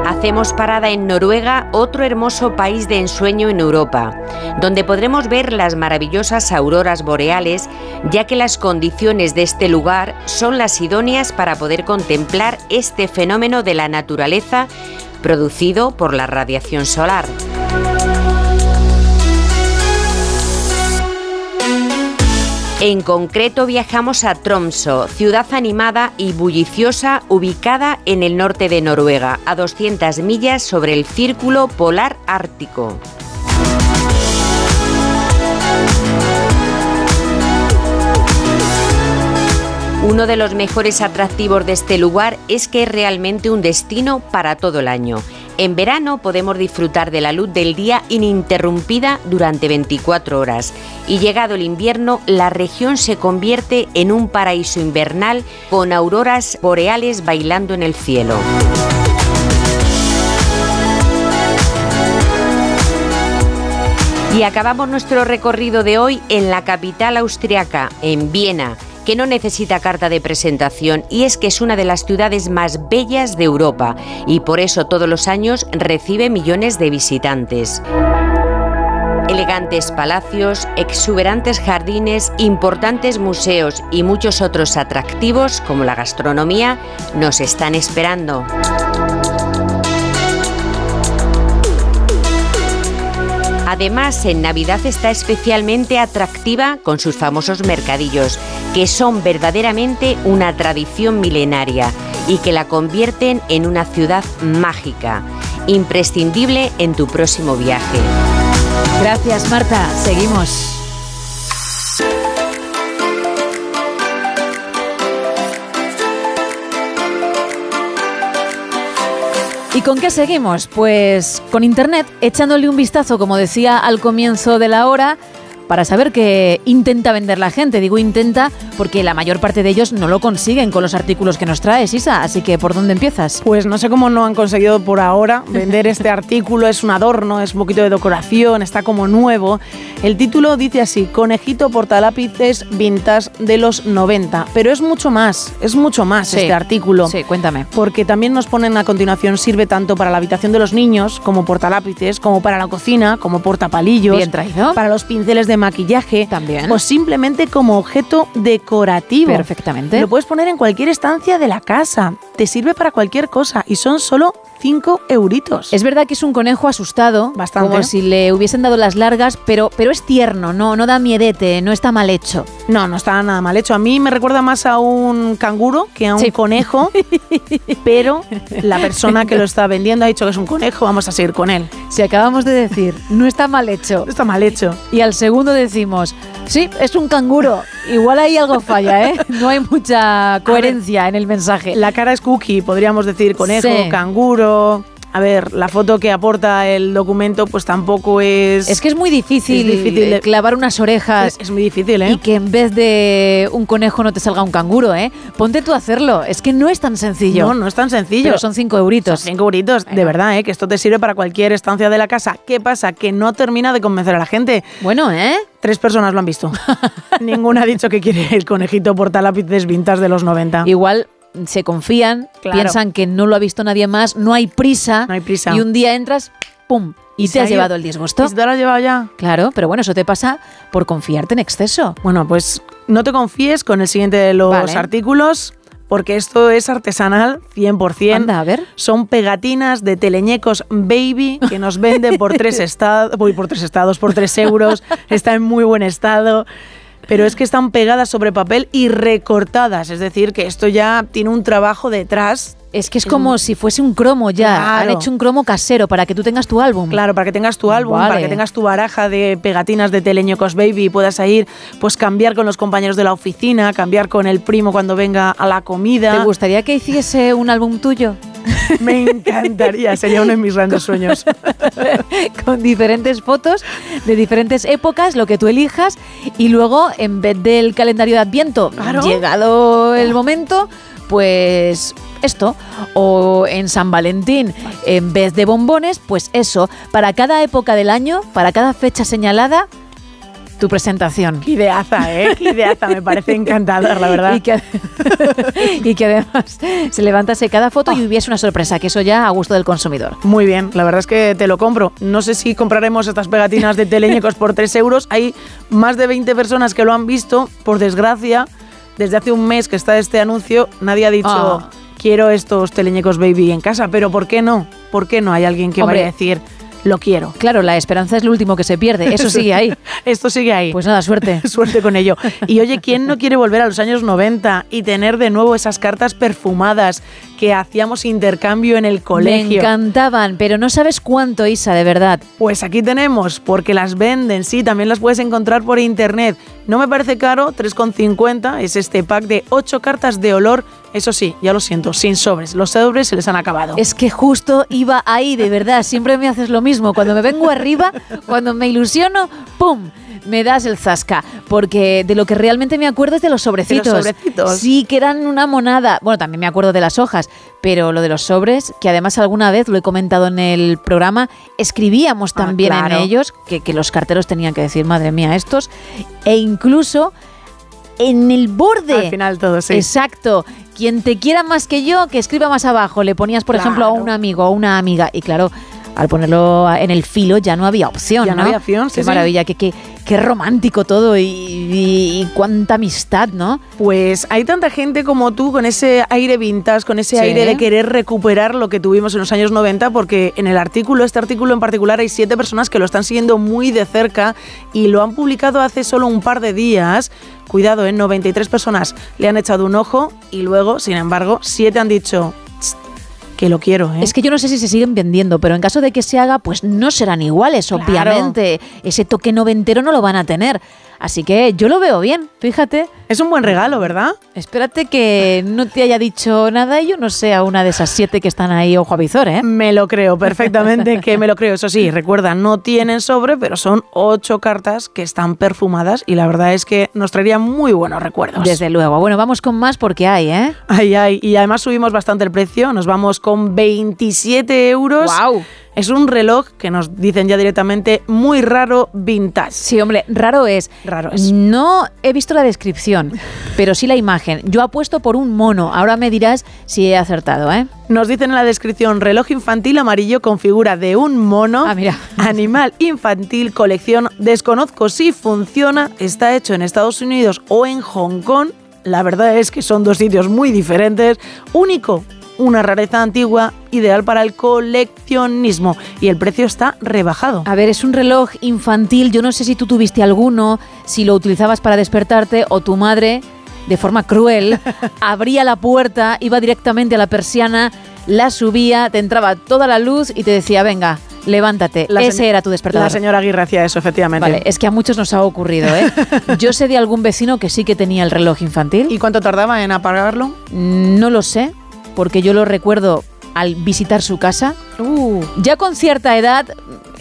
[SPEAKER 29] Hacemos parada en Noruega, otro hermoso país de ensueño en Europa, donde podremos ver las maravillosas auroras boreales, ya que las condiciones de este lugar son las idóneas para poder contemplar este fenómeno de la naturaleza producido por la radiación solar. En concreto viajamos a Tromso, ciudad animada y bulliciosa ubicada en el norte de Noruega, a 200 millas sobre el círculo polar ártico. Uno de los mejores atractivos de este lugar es que es realmente un destino para todo el año. En verano podemos disfrutar de la luz del día ininterrumpida durante 24 horas y llegado el invierno la región se convierte en un paraíso invernal con auroras boreales bailando en el cielo. Y acabamos nuestro recorrido de hoy en la capital austriaca, en Viena que no necesita carta de presentación y es que es una de las ciudades más bellas de Europa y por eso todos los años recibe millones de visitantes. Elegantes palacios, exuberantes jardines, importantes museos y muchos otros atractivos como la gastronomía nos están esperando. Además, en Navidad está especialmente atractiva con sus famosos mercadillos, que son verdaderamente una tradición milenaria y que la convierten en una ciudad mágica, imprescindible en tu próximo viaje.
[SPEAKER 1] Gracias, Marta. Seguimos. ¿Y con qué seguimos? Pues con Internet, echándole un vistazo, como decía al comienzo de la hora, para saber qué intenta vender la gente. Digo intenta porque la mayor parte de ellos no lo consiguen con los artículos que nos traes, Isa. Así que, ¿por dónde empiezas?
[SPEAKER 2] Pues no sé cómo no han conseguido por ahora vender este artículo. Es un adorno, es un poquito de decoración, está como nuevo. El título dice así, conejito portalápices vintage de los 90. Pero es mucho más, es mucho más este artículo.
[SPEAKER 1] Sí, cuéntame.
[SPEAKER 2] Porque también nos ponen a continuación, sirve tanto para la habitación de los niños como portalápices, como para la cocina, como portapalillos.
[SPEAKER 1] Bien traído.
[SPEAKER 2] Para los pinceles de maquillaje.
[SPEAKER 1] También.
[SPEAKER 2] O simplemente como objeto decorativo.
[SPEAKER 1] Perfectamente.
[SPEAKER 2] Lo puedes poner en cualquier estancia de la casa. Te sirve para cualquier cosa y son solo 5 euritos.
[SPEAKER 1] Es verdad que es un conejo asustado,
[SPEAKER 2] Bastante.
[SPEAKER 1] como si le hubiesen dado las largas, pero, pero es tierno, no, no da miedete, no está mal hecho.
[SPEAKER 2] No, no está nada mal hecho. A mí me recuerda más a un canguro que a un conejo, pero la persona que lo está vendiendo ha dicho que es un conejo, vamos a seguir con él.
[SPEAKER 1] Si acabamos de decir, no está mal hecho.
[SPEAKER 2] No está mal hecho.
[SPEAKER 1] Y al segundo decimos, sí, es un canguro. Igual ahí algo falla, ¿eh? No hay mucha coherencia en el mensaje.
[SPEAKER 2] La cara es cookie, podríamos decir conejo,
[SPEAKER 1] Sí.
[SPEAKER 2] canguro. A ver, la foto que aporta el documento pues tampoco es...
[SPEAKER 1] Es que es muy difícil,
[SPEAKER 2] Es difícil
[SPEAKER 1] eh, clavar unas orejas.
[SPEAKER 2] Es, es muy difícil, ¿eh?
[SPEAKER 1] Y que en vez de un conejo no te salga un canguro, ¿eh? Ponte tú a hacerlo. Es que no es tan sencillo.
[SPEAKER 2] No, no es tan sencillo.
[SPEAKER 1] Pero son cinco euritos.
[SPEAKER 2] Son cinco euritos, de verdad, ¿eh? que esto te sirve para cualquier estancia de la casa. ¿Qué pasa? Que no termina de convencer a la gente.
[SPEAKER 1] Bueno, ¿eh?
[SPEAKER 2] Tres personas lo han visto. Ninguna ha dicho que quiere el conejito portalápices vintage de los 90.
[SPEAKER 1] Igual se confían,
[SPEAKER 2] Claro.
[SPEAKER 1] piensan que no lo ha visto nadie más, no hay prisa.
[SPEAKER 2] No hay prisa.
[SPEAKER 1] Y un día entras ¡pum! Y, te
[SPEAKER 2] ha
[SPEAKER 1] has
[SPEAKER 2] ido.
[SPEAKER 1] llevado el disgusto.
[SPEAKER 2] ¿Y te lo has llevado ya?
[SPEAKER 1] Claro, pero bueno, eso te pasa por confiarte en exceso.
[SPEAKER 2] Bueno, pues no te confíes con el siguiente de los
[SPEAKER 1] Vale.
[SPEAKER 2] artículos, porque esto es artesanal 100%.
[SPEAKER 1] Anda, a ver.
[SPEAKER 2] Son pegatinas de teleñecos baby que nos venden por tres estados, por tres estados, por tres euros. Está en muy buen estado. Pero es que están pegadas sobre papel y recortadas, es decir, que esto ya tiene un trabajo detrás.
[SPEAKER 1] Es que es como si fuese un cromo ya. Han
[SPEAKER 2] Claro.
[SPEAKER 1] hecho un cromo casero para que tú tengas tu álbum.
[SPEAKER 2] Claro, para que tengas tu álbum,
[SPEAKER 1] Vale.
[SPEAKER 2] para que tengas tu baraja de pegatinas de teleñecos baby y puedas ir, pues cambiar con los compañeros de la oficina, cambiar con el primo cuando venga a la comida.
[SPEAKER 1] ¿Te gustaría que hiciese un álbum tuyo?
[SPEAKER 2] Me encantaría, sería uno de mis grandes sueños.
[SPEAKER 1] con diferentes fotos de diferentes épocas, lo que tú elijas, y luego en vez del calendario de Adviento,
[SPEAKER 2] Claro.
[SPEAKER 1] llegado el momento, pues esto, o en San Valentín, en vez de bombones, pues eso, para cada época del año, para cada fecha señalada, tu presentación.
[SPEAKER 2] Qué ideaza, ¿eh? Qué ideaza, me parece encantador, la verdad.
[SPEAKER 1] Y que, y que además se levantase cada foto y hubiese una sorpresa, que eso ya a gusto del consumidor.
[SPEAKER 2] Muy bien, la verdad es que te lo compro. No sé si compraremos estas pegatinas de teleñecos por 3 euros. Hay más de 20 personas que lo han visto. Por desgracia, desde hace un mes que está este anuncio, nadie ha dicho
[SPEAKER 1] Ah.
[SPEAKER 2] quiero estos teleñecos baby en casa. Pero ¿por qué no? ¿Por qué no hay alguien que
[SPEAKER 1] Hombre.
[SPEAKER 2] vaya a decir lo quiero?
[SPEAKER 1] Claro, la esperanza es lo último que se pierde, eso sigue ahí.
[SPEAKER 2] Esto sigue ahí.
[SPEAKER 1] Pues nada, suerte.
[SPEAKER 2] Suerte con ello. Y oye, ¿quién no quiere volver a los años 90 y tener de nuevo esas cartas perfumadas que hacíamos intercambio en el
[SPEAKER 1] Me
[SPEAKER 2] colegio?
[SPEAKER 1] encantaban, pero no sabes cuánto, Isa, de verdad.
[SPEAKER 2] Pues aquí tenemos, porque las venden, sí, también las puedes encontrar por internet. No me parece caro, 3,50 es este pack de 8 cartas de olor. Eso sí, ya lo siento, sin sobres. Los sobres se les han acabado.
[SPEAKER 1] Es que justo iba ahí, de verdad. Siempre me haces lo mismo. Cuando me vengo arriba, cuando me ilusiono, ¡pum! Me das el zasca. Porque de lo que realmente me acuerdo es de los sobrecitos.
[SPEAKER 2] sobrecitos.
[SPEAKER 1] Sí, que eran una monada. Bueno, también me acuerdo de las hojas. Pero lo de los sobres, que además alguna vez lo he comentado en el programa, escribíamos
[SPEAKER 2] Ah,
[SPEAKER 1] también
[SPEAKER 2] claro.
[SPEAKER 1] en ellos que, que los carteros tenían que decir, madre mía, estos. E incluso en el borde.
[SPEAKER 2] Al final todo, sí.
[SPEAKER 1] Exacto. Quien te quiera más que yo, que escriba más abajo. Le ponías, por ejemplo, a un amigo o una amiga. Y claro, al ponerlo en el filo ya no había opción.
[SPEAKER 2] Ya no había opción,
[SPEAKER 1] Qué
[SPEAKER 2] sí, sí.
[SPEAKER 1] maravilla, qué, qué, qué romántico todo y, y- y cuánta amistad, ¿no?
[SPEAKER 2] Pues hay tanta gente como tú con ese aire vintage, con ese
[SPEAKER 1] Sí.
[SPEAKER 2] aire de querer recuperar lo que tuvimos en los años 90, porque en el artículo, este artículo en particular, hay siete personas que lo están siguiendo muy de cerca y lo han publicado hace solo un par de días. Cuidado, en 93 personas le han echado un ojo y luego, sin embargo, siete han dicho "Tst, que lo quiero. ¿eh?".
[SPEAKER 1] Es que yo no sé si se siguen vendiendo, pero en caso de que se haga, pues no serán iguales,
[SPEAKER 2] Claro.
[SPEAKER 1] obviamente. Ese toque noventero no lo van a tener. Así que yo lo veo bien, fíjate.
[SPEAKER 2] Es un buen regalo, ¿verdad?
[SPEAKER 1] Espérate que no te haya dicho nada y yo no sea una de esas siete que están ahí ojo a visor, ¿eh?
[SPEAKER 2] Me lo creo perfectamente que me lo creo. Eso sí, recuerda, no tienen sobre, pero son ocho cartas que están perfumadas y la verdad es que nos traerían muy buenos recuerdos.
[SPEAKER 1] Desde luego. Bueno, vamos con más porque hay, ¿eh?
[SPEAKER 2] Ay, ay. Y además subimos bastante el precio. Nos vamos con 27 euros.
[SPEAKER 1] ¡Guau!
[SPEAKER 2] Es un reloj que nos dicen ya directamente muy raro vintage.
[SPEAKER 1] Sí, hombre, raro es.
[SPEAKER 2] Raro es.
[SPEAKER 1] No he visto la descripción, pero sí la imagen. Yo apuesto por un mono. Ahora me dirás si he acertado, ¿eh?
[SPEAKER 2] Nos dicen en la descripción reloj infantil amarillo con figura de un mono.
[SPEAKER 1] Ah, mira.
[SPEAKER 2] Animal infantil, colección. Desconozco si funciona. Está hecho en Estados Unidos o en Hong Kong. La verdad es que son dos sitios muy diferentes. Único, una rareza antigua, ideal para el coleccionismo. Y el precio está rebajado.
[SPEAKER 1] A ver, es un reloj infantil. Yo no sé si tú tuviste alguno, si lo utilizabas para despertarte o tu madre, de forma cruel, abría la puerta, iba directamente a la persiana, la subía, te entraba toda la luz y te decía, venga, levántate.
[SPEAKER 2] La
[SPEAKER 1] Ese era tu despertador.
[SPEAKER 2] La señora Aguirre hacía eso, efectivamente.
[SPEAKER 1] Vale, es que a muchos nos ha ocurrido, ¿eh? Yo sé de algún vecino que sí que tenía el reloj infantil.
[SPEAKER 2] ¿Y cuánto tardaba en apagarlo?
[SPEAKER 1] No lo sé, porque yo lo recuerdo al visitar su casa.
[SPEAKER 2] Uh.
[SPEAKER 1] Ya con cierta edad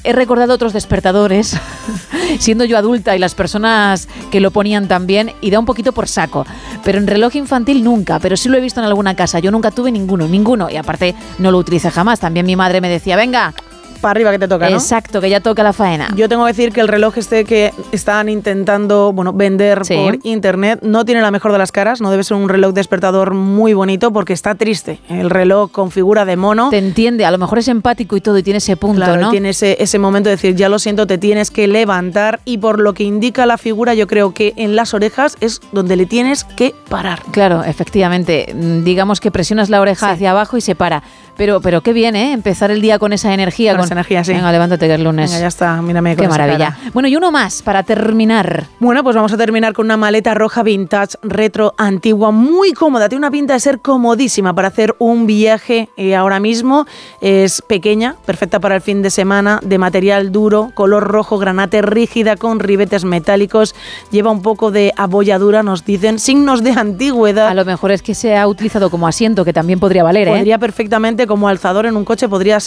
[SPEAKER 1] he recordado otros despertadores, siendo yo adulta y las personas que lo ponían también, y da un poquito por saco. Pero en reloj infantil nunca, pero sí lo he visto en alguna casa. Yo nunca tuve ninguno, ninguno. Y aparte no lo utilicé jamás. También mi madre me decía, venga,
[SPEAKER 2] para arriba que te toca, ¿no?
[SPEAKER 1] Exacto, que ya toca la faena.
[SPEAKER 2] Yo tengo que decir que el reloj este que están intentando, bueno, vender
[SPEAKER 1] Sí.
[SPEAKER 2] por internet no tiene la mejor de las caras, no debe ser un reloj despertador muy bonito porque está triste. El reloj con figura de mono.
[SPEAKER 1] Te entiende, a lo mejor es empático y todo y tiene ese punto,
[SPEAKER 2] Claro,
[SPEAKER 1] ¿no?
[SPEAKER 2] tiene ese, ese momento de decir, ya lo siento, te tienes que levantar y por lo que indica la figura, yo creo que en las orejas es donde le tienes que parar.
[SPEAKER 1] Claro, efectivamente. Mm, Digamos que presionas la oreja hacia abajo y se para. Pero, pero qué bien, ¿eh? Empezar el día con esa energía.
[SPEAKER 2] Con energía, sí.
[SPEAKER 1] Venga, levántate que es lunes.
[SPEAKER 2] Venga, ya está, mírame
[SPEAKER 1] Qué maravilla.
[SPEAKER 2] cara.
[SPEAKER 1] Bueno, y uno más para terminar.
[SPEAKER 2] Bueno, pues vamos a terminar con una maleta roja vintage, retro, antigua, muy cómoda. Tiene una pinta de ser comodísima para hacer un viaje eh, ahora mismo. Es pequeña, perfecta para el fin de semana, de material duro, color rojo, granate, rígida, con ribetes metálicos. Lleva un poco de abolladura, nos dicen, signos de antigüedad.
[SPEAKER 1] A lo mejor es que se ha utilizado como asiento, que también podría valer, ¿eh?
[SPEAKER 2] Podría perfectamente, como alzador en un coche, podría,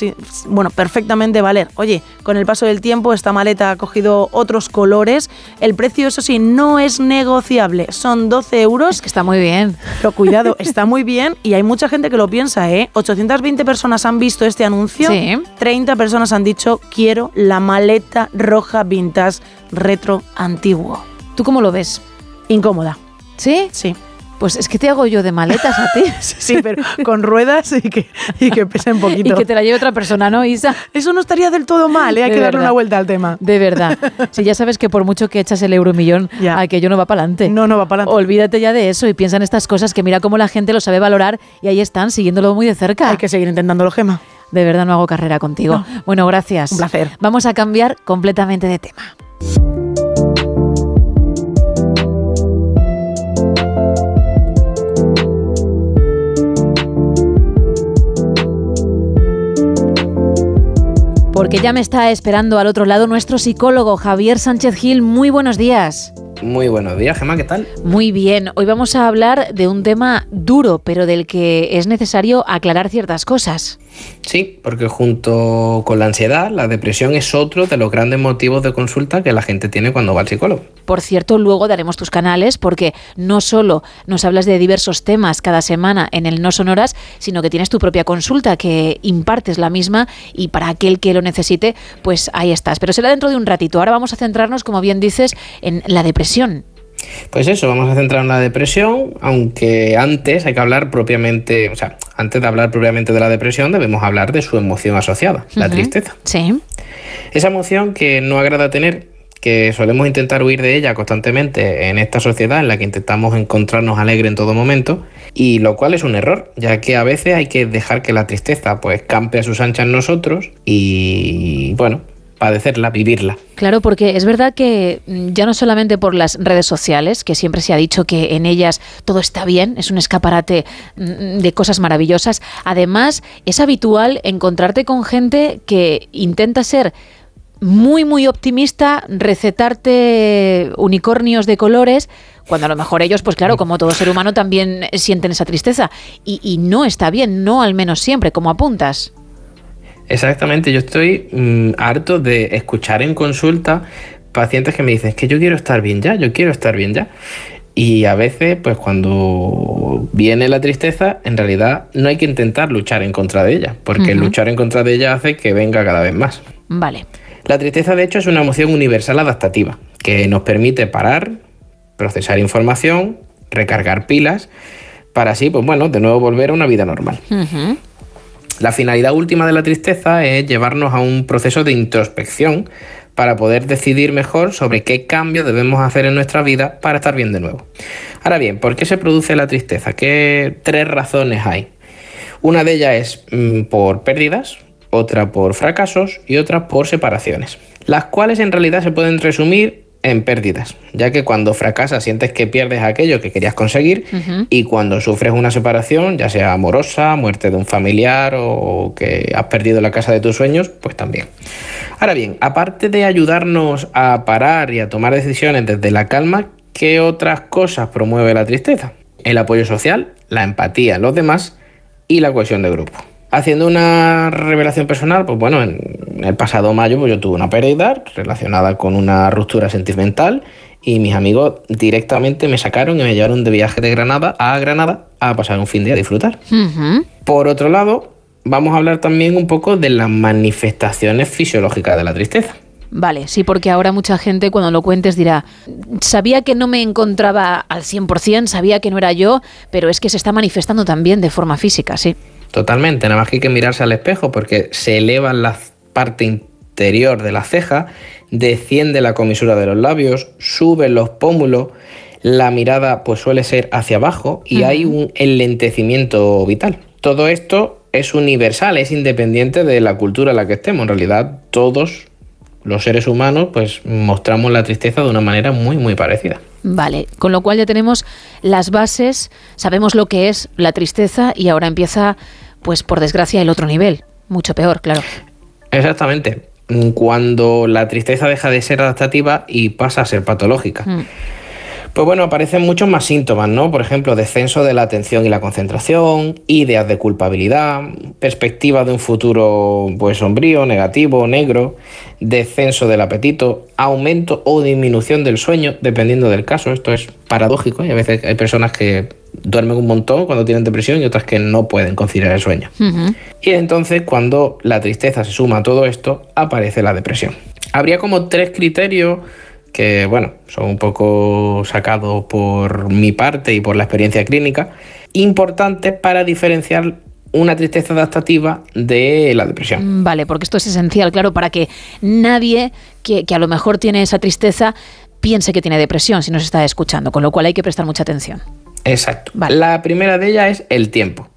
[SPEAKER 2] bueno, perfectamente valer. Oye, con el paso del tiempo, esta maleta ha cogido otros colores. El precio, eso sí, no es negociable. Son 12 euros.
[SPEAKER 1] que está muy bien.
[SPEAKER 2] Pero cuidado, está muy bien y hay mucha gente que lo piensa, ¿eh? 820 personas han visto este anuncio.
[SPEAKER 1] Sí.
[SPEAKER 2] 30 personas han dicho, quiero la maleta roja vintage retro antiguo.
[SPEAKER 1] ¿Tú cómo lo ves?
[SPEAKER 2] Incómoda.
[SPEAKER 1] ¿Sí?
[SPEAKER 2] Sí.
[SPEAKER 1] Pues es que te hago yo de maletas a ti.
[SPEAKER 2] Sí, pero con ruedas y que, y que pese un poquito.
[SPEAKER 1] y que te la lleve otra persona, ¿no, Isa?
[SPEAKER 2] Eso no estaría del todo mal, ¿eh? hay
[SPEAKER 1] De
[SPEAKER 2] que darle
[SPEAKER 1] verdad.
[SPEAKER 2] una vuelta al tema.
[SPEAKER 1] De verdad. Si ya sabes que por mucho que echas el euromillón, aquello no va para adelante.
[SPEAKER 2] No, no va para adelante.
[SPEAKER 1] Olvídate ya de eso y piensa en estas cosas que mira cómo la gente lo sabe valorar y ahí están, siguiéndolo muy de cerca.
[SPEAKER 2] Hay que seguir intentándolo, Gema.
[SPEAKER 1] De verdad no hago carrera contigo. Bueno, gracias.
[SPEAKER 2] Un placer.
[SPEAKER 1] Vamos a cambiar completamente de tema. Porque ya me está esperando al otro lado nuestro psicólogo Javier Sánchez Gil. Muy buenos días.
[SPEAKER 31] Muy buenos días, Gemma, ¿qué tal?
[SPEAKER 1] Muy bien, hoy vamos a hablar de un tema duro, pero del que es necesario aclarar ciertas cosas.
[SPEAKER 31] Sí, porque junto con la ansiedad, la depresión es otro de los grandes motivos de consulta que la gente tiene cuando va al psicólogo.
[SPEAKER 1] Por cierto, luego daremos tus canales porque no solo nos hablas de diversos temas cada semana en el No Sonoras, sino que tienes tu propia consulta que impartes la misma y para aquel que lo necesite, pues ahí estás. Pero será dentro de un ratito. Ahora vamos a centrarnos, como bien dices, en la depresión.
[SPEAKER 31] Pues eso, vamos a centrar en la depresión, aunque antes hay que hablar propiamente, o sea, antes de hablar propiamente de la depresión, debemos hablar de su emoción asociada, la tristeza.
[SPEAKER 1] Sí.
[SPEAKER 31] Esa emoción que no agrada tener, que solemos intentar huir de ella constantemente en esta sociedad en la que intentamos encontrarnos alegre en todo momento, y lo cual es un error, ya que a veces hay que dejar que la tristeza pues campe a sus anchas en nosotros y bueno, padecerla, vivirla.
[SPEAKER 1] Claro, porque es verdad que mm, ya no solamente por las redes sociales, que siempre se ha dicho que en ellas todo está bien, es un escaparate mm, de cosas maravillosas, además es habitual encontrarte con gente que intenta ser muy, muy optimista, recetarte unicornios de colores, cuando a lo mejor ellos, pues claro, como todo ser humano, también sienten esa tristeza. Y no está bien, no al menos siempre, como apuntas.
[SPEAKER 31] Exactamente, yo estoy mm, harto de escuchar en consulta pacientes que me dicen "Es que yo quiero estar bien ya, yo quiero estar bien ya. Y a veces, pues cuando viene la tristeza, en realidad no hay que intentar luchar en contra de ella, porque luchar en contra de ella hace que venga cada vez más.
[SPEAKER 1] Vale.
[SPEAKER 31] La tristeza, de hecho, es una emoción universal adaptativa, que nos permite parar, procesar información, recargar pilas, para así, pues bueno, de nuevo volver a una vida normal. La finalidad última de la tristeza es llevarnos a un proceso de introspección para poder decidir mejor sobre qué cambios debemos hacer en nuestra vida para estar bien de nuevo. Ahora bien, ¿por qué se produce la tristeza? ¿Qué tres razones hay? Una de ellas es mm, por pérdidas, otra por fracasos y otra por separaciones, las cuales en realidad se pueden resumir en pérdidas, ya que cuando fracasas sientes que pierdes aquello que querías conseguir y cuando sufres una separación, ya sea amorosa, muerte de un familiar o que has perdido la casa de tus sueños, pues también. Ahora bien, aparte de ayudarnos a parar y a tomar decisiones desde la calma, ¿qué otras cosas promueve la tristeza? El apoyo social, la empatía en los demás y la cohesión de grupo. Haciendo una revelación personal, pues bueno, en el pasado mayo pues yo tuve una pérdida relacionada con una ruptura sentimental y mis amigos directamente me sacaron y me llevaron de viaje de Granada a Granada a pasar un fin de a disfrutar. Por otro lado, vamos a hablar también un poco de las manifestaciones fisiológicas de la tristeza.
[SPEAKER 1] Vale, sí, porque ahora mucha gente cuando lo cuentes dirá, sabía que no me encontraba al 100%, sabía que no era yo, pero es que se está manifestando también de forma física, sí.
[SPEAKER 31] Totalmente, nada más que hay que mirarse al espejo porque se eleva la parte interior de la ceja, desciende la comisura de los labios, suben los pómulos, la mirada pues suele ser hacia abajo y hay un enlentecimiento vital. Todo esto es universal, es independiente de la cultura en la que estemos. En realidad todos los seres humanos pues mostramos la tristeza de una manera muy muy parecida.
[SPEAKER 1] Vale, con lo cual ya tenemos las bases, sabemos lo que es la tristeza y ahora empieza, pues por desgracia, el otro nivel, mucho peor, claro.
[SPEAKER 31] Exactamente, cuando la tristeza deja de ser adaptativa y pasa a ser patológica.
[SPEAKER 1] Mm.
[SPEAKER 31] Pues bueno, aparecen muchos más síntomas, ¿no? Por ejemplo, descenso de la atención y la concentración, ideas de culpabilidad, perspectiva de un futuro pues sombrío, negativo, negro, descenso del apetito, aumento o disminución del sueño, dependiendo del caso. Esto es paradójico y a veces hay personas que duermen un montón cuando tienen depresión y otras que no pueden conciliar el sueño. Y entonces cuando la tristeza se suma a todo esto, aparece la depresión. Habría como tres criterios que, bueno, son un poco sacados por mi parte y por la experiencia clínica, importantes para diferenciar una tristeza adaptativa de la depresión.
[SPEAKER 1] Mm, Vale, porque esto es esencial, claro, para que nadie que, que a lo mejor tiene esa tristeza piense que tiene depresión si nos está escuchando, con lo cual hay que prestar mucha atención.
[SPEAKER 31] Exacto. La primera de ellas es el tiempo.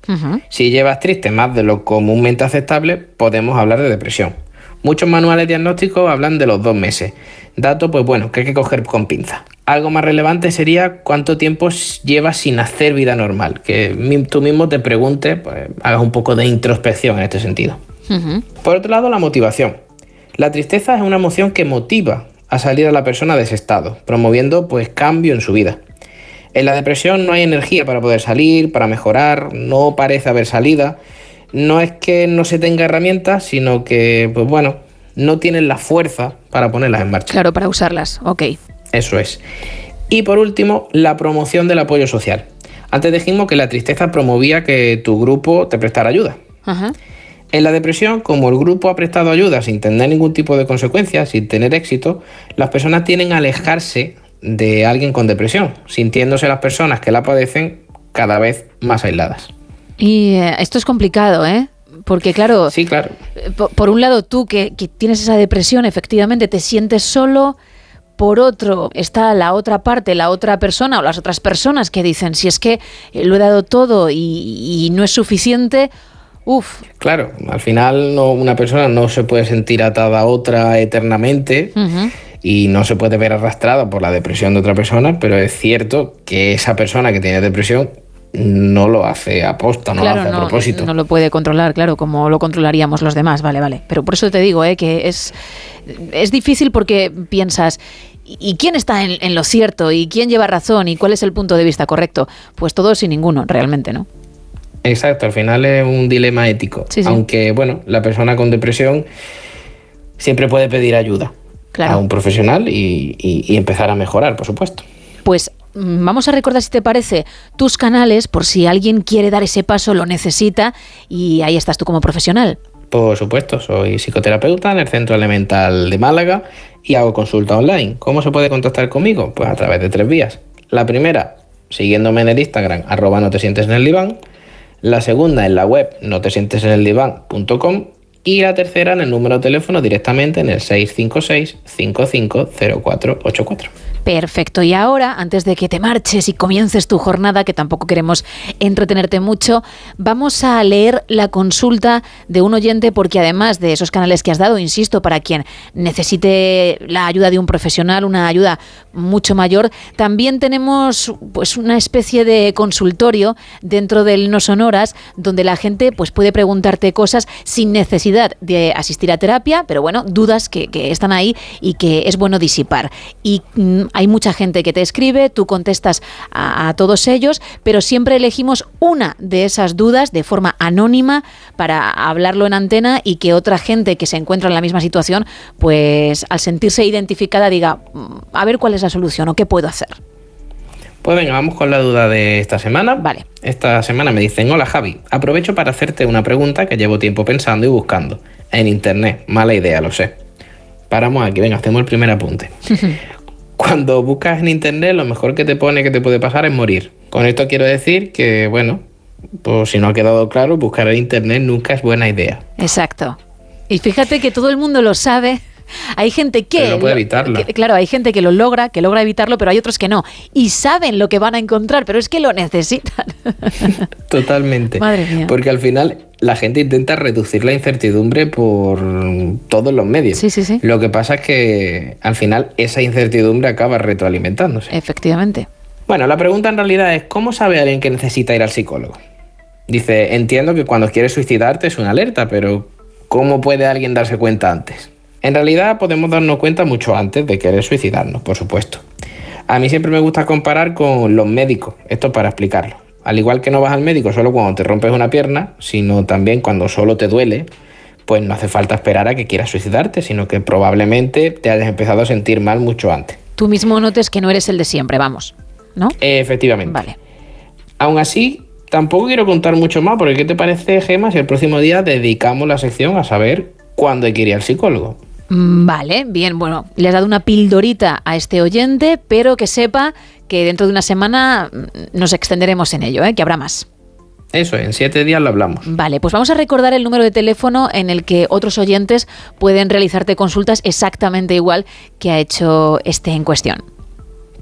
[SPEAKER 31] Si llevas triste más de lo comúnmente aceptable, podemos hablar de depresión. Muchos manuales diagnósticos hablan de los dos meses. Dato, pues bueno, que hay que coger con pinza. Algo más relevante sería cuánto tiempo llevas sin hacer vida normal. Que tú mismo te preguntes, pues hagas un poco de introspección en este sentido. Por otro lado, la motivación. La tristeza es una emoción que motiva a salir a la persona de ese estado, promoviendo pues cambio en su vida. En la depresión no hay energía para poder salir, para mejorar, no parece haber salida. No es que no se tenga herramientas, sino que, pues bueno, no tienen la fuerza para ponerlas en marcha.
[SPEAKER 1] Claro, para usarlas, ok.
[SPEAKER 31] Eso es. Y por último, la promoción del apoyo social. Antes dijimos que la tristeza promovía que tu grupo te prestara ayuda.
[SPEAKER 1] Ajá.
[SPEAKER 31] En la depresión, como el grupo ha prestado ayuda sin tener ningún tipo de consecuencias, sin tener éxito, las personas tienen a alejarse de alguien con depresión, sintiéndose las personas que la padecen cada vez más aisladas.
[SPEAKER 1] Y eh, esto es complicado, ¿eh? Porque claro,
[SPEAKER 31] sí, claro.
[SPEAKER 1] Por, por un lado, tú que, que tienes esa depresión, efectivamente te sientes solo. Por otro, está la otra parte, la otra persona o las otras personas que dicen, si es que eh, lo he dado todo y, y no es suficiente, uff.
[SPEAKER 31] Claro, al final no, una persona no se puede sentir atada a otra eternamente y no se puede ver arrastrada por la depresión de otra persona, pero es cierto que esa persona que tiene depresión no lo hace a posta, no
[SPEAKER 1] claro,
[SPEAKER 31] lo hace a propósito.
[SPEAKER 1] no lo puede controlar, claro, como lo controlaríamos los demás, vale, vale. Pero por eso te digo, ¿eh? que es, es difícil porque piensas, ¿y y quién está en, en lo cierto? ¿Y quién lleva razón? ¿Y cuál es el punto de vista correcto? Pues todos y ninguno, realmente, ¿no?
[SPEAKER 31] Exacto, al final es un dilema ético.
[SPEAKER 1] Sí, sí.
[SPEAKER 31] Aunque, bueno, la persona con depresión siempre puede pedir ayuda
[SPEAKER 1] Claro.
[SPEAKER 31] a un profesional y, y- y empezar a mejorar, por supuesto.
[SPEAKER 1] Pues mm, vamos a recordar, si te parece, tus canales por si alguien quiere dar ese paso, lo necesita y ahí estás tú como profesional.
[SPEAKER 31] Por supuesto, soy psicoterapeuta en el Centro Elemental de Málaga y hago consulta online. ¿Cómo se puede contactar conmigo? Pues a través de tres vías. La primera, siguiéndome en el Instagram, arroba no te sientes en el diván. La segunda en la web no te sientes en el diván.com. Y la tercera en el número de teléfono directamente en el 656 550484.
[SPEAKER 1] Perfecto. Y ahora, antes de que te marches y comiences tu jornada, que tampoco queremos entretenerte mucho, vamos a leer la consulta de un oyente, porque además de esos canales que has dado, insisto, para quien necesite la ayuda de un profesional, una ayuda mucho mayor, también tenemos pues una especie de consultorio dentro del No Sonoras, donde la gente pues puede preguntarte cosas sin necesidad de asistir a terapia, pero bueno, dudas que, que están ahí y que es bueno disipar. Y mm, hay mucha gente que te escribe, tú contestas a, a todos ellos, pero siempre elegimos una de esas dudas de forma anónima para hablarlo en antena y que otra gente que se encuentra en la misma situación, pues al sentirse identificada diga, "Mm, a ver cuál es la solución o qué puedo hacer.
[SPEAKER 31] Pues venga, vamos con la duda de esta semana.
[SPEAKER 1] Vale.
[SPEAKER 31] Esta semana me dicen, hola Javi, aprovecho para hacerte una pregunta que llevo tiempo pensando y buscando. En internet, mala idea, lo sé. Paramos aquí, venga, hacemos el primer apunte. Cuando buscas en internet, lo mejor que te pone que te puede pasar es morir. Con esto quiero decir que, bueno, pues si no ha quedado claro, buscar en internet nunca es buena idea.
[SPEAKER 1] Exacto. Y fíjate que todo el mundo lo sabe. Hay gente que,
[SPEAKER 31] no puede evitarlo.
[SPEAKER 1] que- claro, hay gente que lo logra, que logra evitarlo, pero hay otros que no. Y saben lo que van a encontrar, pero es que lo necesitan.
[SPEAKER 31] Totalmente.
[SPEAKER 1] Madre mía.
[SPEAKER 31] Porque al final la gente intenta reducir la incertidumbre por todos los medios.
[SPEAKER 1] Sí, sí, sí.
[SPEAKER 31] Lo que pasa es que al final esa incertidumbre acaba retroalimentándose.
[SPEAKER 1] Efectivamente.
[SPEAKER 31] Bueno, la pregunta en realidad es, ¿cómo sabe alguien que necesita ir al psicólogo? Dice, entiendo que cuando quieres suicidarte es una alerta, pero ¿cómo puede alguien darse cuenta antes? En realidad podemos darnos cuenta mucho antes de querer suicidarnos, por supuesto. A mí siempre me gusta comparar con los médicos, esto para explicarlo. Al igual que no vas al médico solo cuando te rompes una pierna, sino también cuando solo te duele, pues no hace falta esperar a que quieras suicidarte, sino que probablemente te hayas empezado a sentir mal mucho antes.
[SPEAKER 1] Tú mismo notes que no eres el de siempre, vamos. ¿No?
[SPEAKER 31] Efectivamente.
[SPEAKER 1] Vale.
[SPEAKER 31] Aún así, tampoco quiero contar mucho más, porque ¿qué te parece, Gema, si el próximo día dedicamos la sección a saber cuándo hay que ir al psicólogo?
[SPEAKER 1] Mm, Vale, bien, bueno, le has dado una pildorita a este oyente, pero que sepa que dentro de una semana mm, nos extenderemos en ello, ¿eh? que habrá más.
[SPEAKER 31] Eso, en siete días lo hablamos.
[SPEAKER 1] Vale, pues vamos a recordar el número de teléfono en el que otros oyentes pueden realizarte consultas exactamente igual que ha hecho este en cuestión.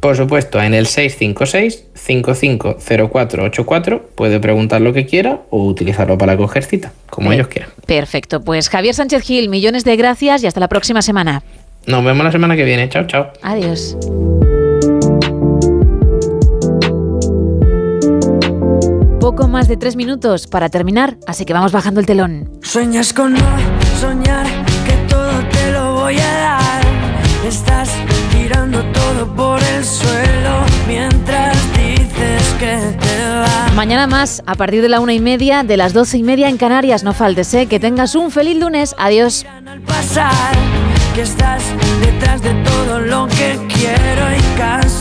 [SPEAKER 31] Por supuesto, en el 656-550484 puede preguntar lo que quiera o utilizarlo para coger cita, como ellos quieran.
[SPEAKER 1] Perfecto, pues Javier Sánchez Gil, millones de gracias y hasta la próxima semana.
[SPEAKER 31] Nos vemos la semana que viene. Chao, chao.
[SPEAKER 1] Adiós. Poco más de tres minutos para terminar, así que vamos bajando el telón.
[SPEAKER 32] Sueñas con no soñar que todo te lo voy a dar. Estás todo por el suelo mientras dices que te vas.
[SPEAKER 1] Mañana más, a partir de la una y media, de las doce y media en Canarias, no faltes, ¿eh? Que tengas un feliz lunes. Adiós.
[SPEAKER 32] pasar que estás detrás de todo lo que quiero y casi